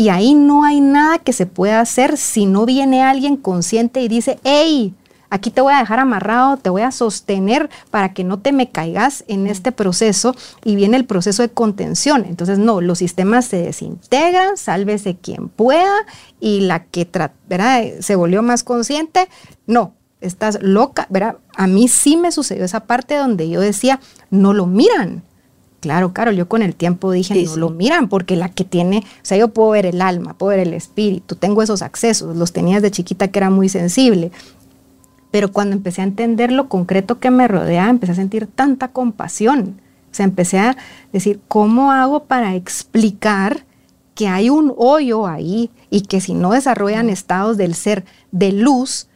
Y ahí no hay nada que se pueda hacer si no viene alguien consciente y dice, hey, aquí te voy a dejar amarrado, te voy a sostener para que no te me caigas en este proceso y viene el proceso de contención. Entonces, no, los sistemas se desintegran, sálvese quien pueda y la que ¿verdad? se volvió más consciente, no, estás loca, ¿verdad? A mí sí me sucedió esa parte donde yo decía, no lo miran. Claro, claro, yo con el tiempo dije, no lo miran, porque la que tiene, o sea, yo puedo ver el alma, puedo ver el espíritu, tengo esos accesos, los tenía de chiquita que era muy sensible. Pero cuando empecé a entender lo concreto que me rodea, empecé a sentir tanta compasión. O sea, empecé a decir, ¿cómo hago para explicar que hay un hoyo ahí y que si no desarrollan estados del ser de luz,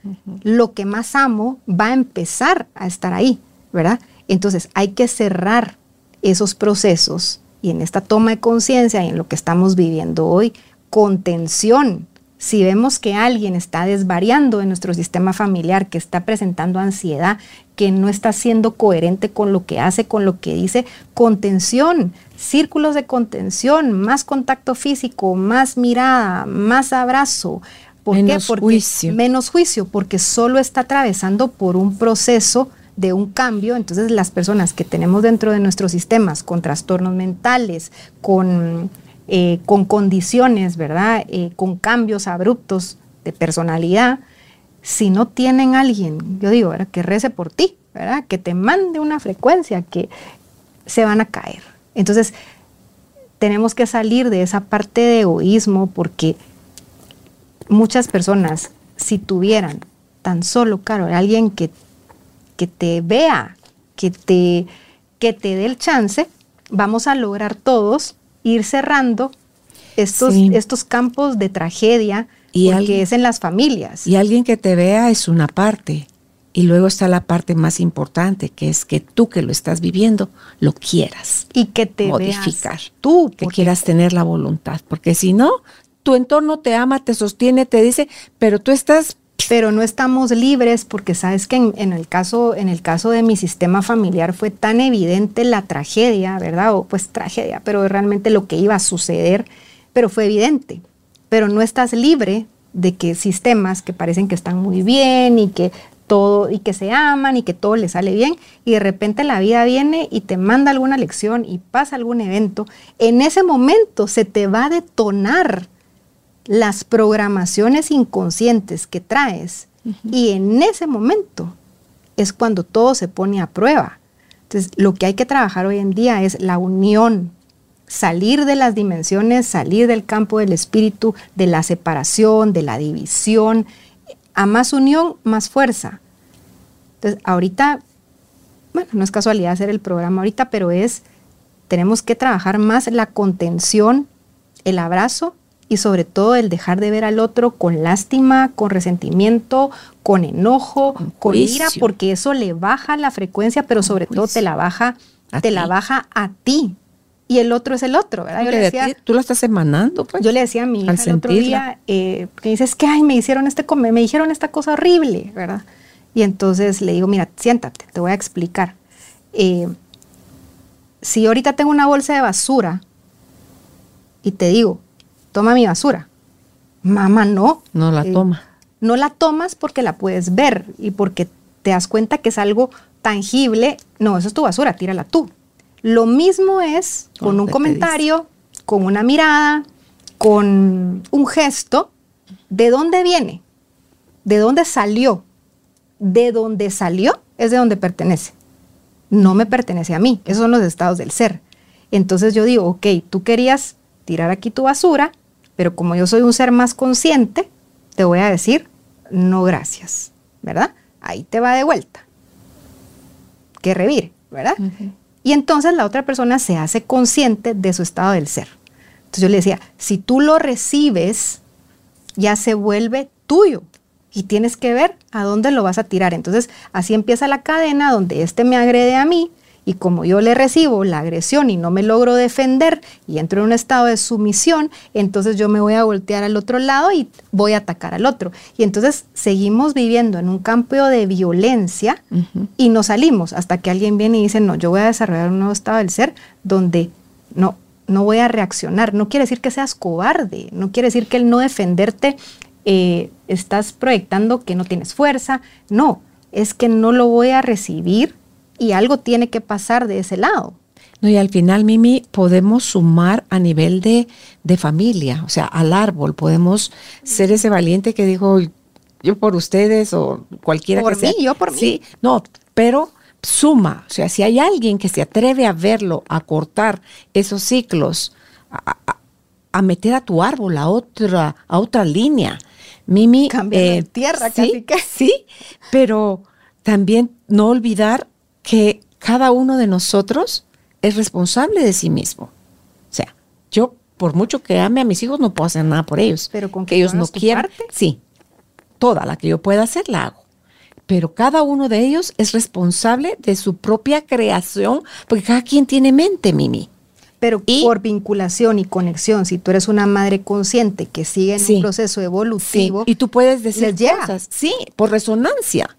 lo que más amo va a empezar a estar ahí, ¿verdad? Entonces hay que cerrar esos procesos y en esta toma de conciencia y en lo que estamos viviendo hoy, contención. Si vemos que alguien está desvariando en nuestro sistema familiar, que está presentando ansiedad, que no está siendo coherente con lo que hace, con lo que dice, contención, círculos de contención, más contacto físico, más mirada, más abrazo. ¿Por menos Porque juicio. menos juicio, porque solo está atravesando por un proceso de un cambio, entonces las personas que tenemos dentro de nuestros sistemas con trastornos mentales, con, eh, con condiciones, ¿verdad? Eh, con cambios abruptos de personalidad, si no tienen alguien, yo digo, ¿verdad? que rece por ti, ¿verdad? que te mande una frecuencia, que se van a caer. Entonces, tenemos que salir de esa parte de egoísmo porque muchas personas, si tuvieran tan solo, claro, alguien que que te vea, que te, que te dé el chance, vamos a lograr todos ir cerrando estos, sí. estos campos de tragedia y porque alguien, es en las familias. Y alguien que te vea es una parte. Y luego está la parte más importante, que es que tú que lo estás viviendo lo quieras. Y que te modificar. Veas tú. Que quieras tener la voluntad. Porque si no, tu entorno te ama, te sostiene, te dice, pero tú estás pero no estamos libres porque sabes que en, el caso, en el caso de mi sistema familiar fue tan evidente la tragedia, ¿verdad? O pues tragedia, pero realmente lo que iba a suceder, pero fue evidente. Pero no estás libre de que sistemas que parecen que están muy bien y que todo y que se aman y que todo les sale bien y de repente la vida viene y te manda alguna lección y pasa algún evento, en ese momento se te va a detonar las programaciones inconscientes que traes uh -huh. y en ese momento es cuando todo se pone a prueba. Entonces, lo que hay que trabajar hoy en día es la unión, salir de las dimensiones, salir del campo del espíritu, de la separación, de la división. A más unión, más fuerza. Entonces, ahorita, bueno, no es casualidad hacer el programa ahorita, pero es, tenemos que trabajar más la contención, el abrazo y sobre todo el dejar de ver al otro con lástima, con resentimiento, con enojo, con, con ira, porque eso le baja la frecuencia, pero sobre todo te la baja, a te ti. la baja a ti. Y el otro es el otro, ¿verdad? Yo le decía, tú lo estás emanando, pues. Yo le decía a mi hija el otro día, eh, que dices que ay, me hicieron este me dijeron esta cosa horrible, ¿verdad? Y entonces le digo, mira, siéntate, te voy a explicar. Eh, si ahorita tengo una bolsa de basura y te digo, toma mi basura. Mamá, no. No la eh, toma. No la tomas porque la puedes ver y porque te das cuenta que es algo tangible. No, eso es tu basura, tírala tú. Lo mismo es con un comentario, con una mirada, con un gesto. ¿De dónde viene? ¿De dónde salió? De dónde salió es de donde pertenece. No me pertenece a mí. Esos son los estados del ser. Entonces yo digo, ok, tú querías tirar aquí tu basura, pero como yo soy un ser más consciente, te voy a decir, no gracias, ¿verdad? Ahí te va de vuelta. Que revire, ¿verdad? Uh -huh. Y entonces la otra persona se hace consciente de su estado del ser. Entonces yo le decía, si tú lo recibes, ya se vuelve tuyo y tienes que ver a dónde lo vas a tirar. Entonces así empieza la cadena donde este me agrede a mí, y como yo le recibo la agresión y no me logro defender y entro en un estado de sumisión, entonces yo me voy a voltear al otro lado y voy a atacar al otro. Y entonces seguimos viviendo en un campo de violencia uh -huh. y no salimos hasta que alguien viene y dice, no, yo voy a desarrollar un nuevo estado del ser donde no, no voy a reaccionar. No quiere decir que seas cobarde, no quiere decir que el no defenderte eh, estás proyectando que no tienes fuerza. No, es que no lo voy a recibir y algo tiene que pasar de ese lado. No, y al final, Mimi, podemos sumar a nivel de, de familia, o sea, al árbol, podemos ser ese valiente que dijo, yo por ustedes o cualquiera por que mí, yo por mí. Sí, no, pero suma, o sea, si hay alguien que se atreve a verlo, a cortar esos ciclos, a, a meter a tu árbol a otra, a otra línea. Mimi. Cambiar eh, tierra, sí, casi Sí, pero también no olvidar que cada uno de nosotros es responsable de sí mismo. O sea, yo, por mucho que ame a mis hijos, no puedo hacer nada por ellos. Pero con que ellos no quieran. Sí, toda la que yo pueda hacer, la hago. Pero cada uno de ellos es responsable de su propia creación, porque cada quien tiene mente, Mimi. Pero por vinculación y conexión, si tú eres una madre consciente que sigue en un proceso evolutivo. Y tú puedes decir cosas, sí, por resonancia.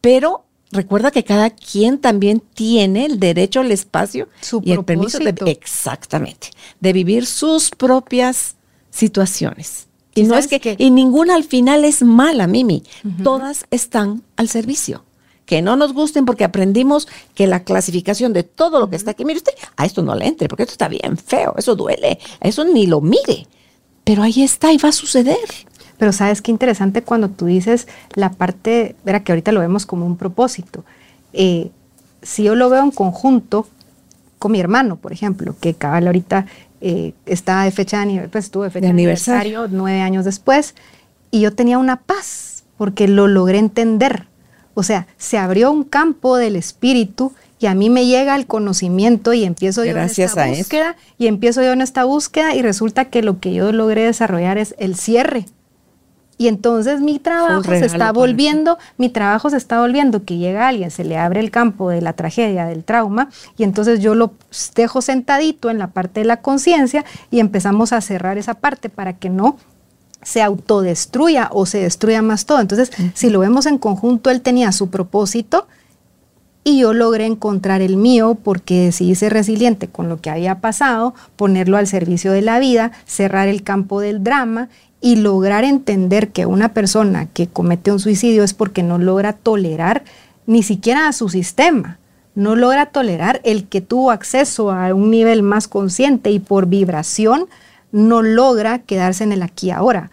Pero recuerda que cada quien también tiene el derecho al espacio y el permiso de exactamente de vivir sus propias situaciones. Y no es que, y ninguna al final es mala, Mimi. Todas están al servicio que no nos gusten porque aprendimos que la clasificación de todo lo que está aquí, mire usted, a esto no le entre porque esto está bien feo, eso duele, eso ni lo mire. Pero ahí está y va a suceder. Pero sabes qué interesante cuando tú dices la parte, verá que ahorita lo vemos como un propósito. Eh, si yo lo veo en conjunto con mi hermano, por ejemplo, que cabal ahorita eh, está de fecha de, pues, estuvo de fecha de aniversario nueve años después, y yo tenía una paz porque lo logré entender o sea, se abrió un campo del espíritu y a mí me llega el conocimiento y empiezo yo en esta búsqueda y empiezo yo en esta búsqueda y resulta que lo que yo logré desarrollar es el cierre. Y entonces mi trabajo se está volviendo, mi trabajo se está volviendo que llega alguien, se le abre el campo de la tragedia, del trauma, y entonces yo lo dejo sentadito en la parte de la conciencia y empezamos a cerrar esa parte para que no se autodestruya o se destruya más todo. Entonces, si lo vemos en conjunto, él tenía su propósito y yo logré encontrar el mío porque decidí ser resiliente con lo que había pasado, ponerlo al servicio de la vida, cerrar el campo del drama y lograr entender que una persona que comete un suicidio es porque no logra tolerar ni siquiera a su sistema, no logra tolerar el que tuvo acceso a un nivel más consciente y por vibración no logra quedarse en el aquí ahora.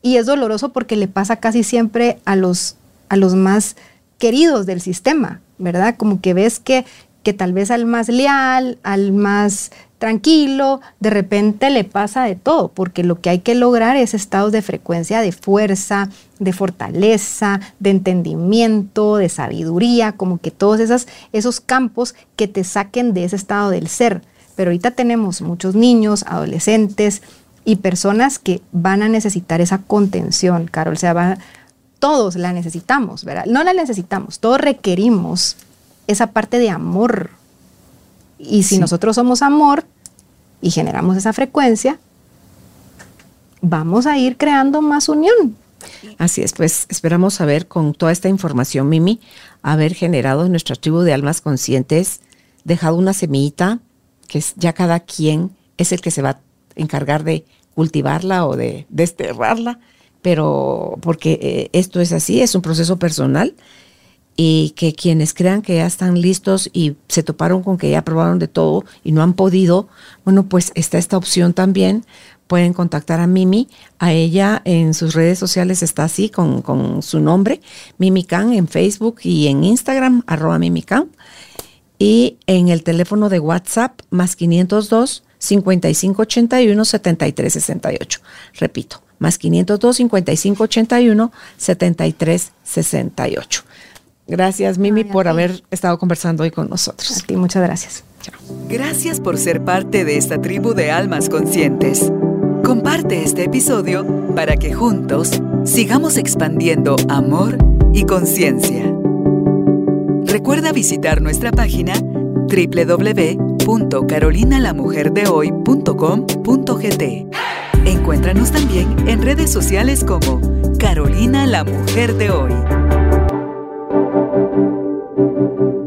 Y es doloroso porque le pasa casi siempre a los, a los más queridos del sistema, ¿verdad? Como que ves que, que tal vez al más leal, al más tranquilo, de repente le pasa de todo, porque lo que hay que lograr es estados de frecuencia de fuerza, de fortaleza, de entendimiento, de sabiduría, como que todos esos, esos campos que te saquen de ese estado del ser. Pero ahorita tenemos muchos niños, adolescentes y personas que van a necesitar esa contención, Carol. O sea, todos la necesitamos, ¿verdad? No la necesitamos, todos requerimos esa parte de amor. Y si nosotros somos amor y generamos esa frecuencia, vamos a ir creando más unión. Así es, pues esperamos saber con toda esta información, Mimi, haber generado en nuestro tribu de almas conscientes, dejado una semillita que ya cada quien es el que se va a encargar de cultivarla o de desterrarla, pero porque eh, esto es así, es un proceso personal y que quienes crean que ya están listos y se toparon con que ya probaron de todo y no han podido, bueno, pues está esta opción también. Pueden contactar a Mimi, a ella en sus redes sociales está así con, con su nombre, Mimi Can en Facebook y en Instagram, arroba Mimi Can y en el teléfono de WhatsApp más 502 5581 7368. Repito, más 502 5581 7368. Gracias, Mimi, por haber estado conversando hoy con nosotros. A ti, muchas gracias. Chao. Gracias por ser parte de esta tribu de almas conscientes. Comparte este episodio para que juntos sigamos expandiendo amor y conciencia. Recuerda visitar nuestra página www.carolinalamujerdehoy.com.gt. Encuéntranos también en redes sociales como Carolina la Mujer de Hoy. thank you.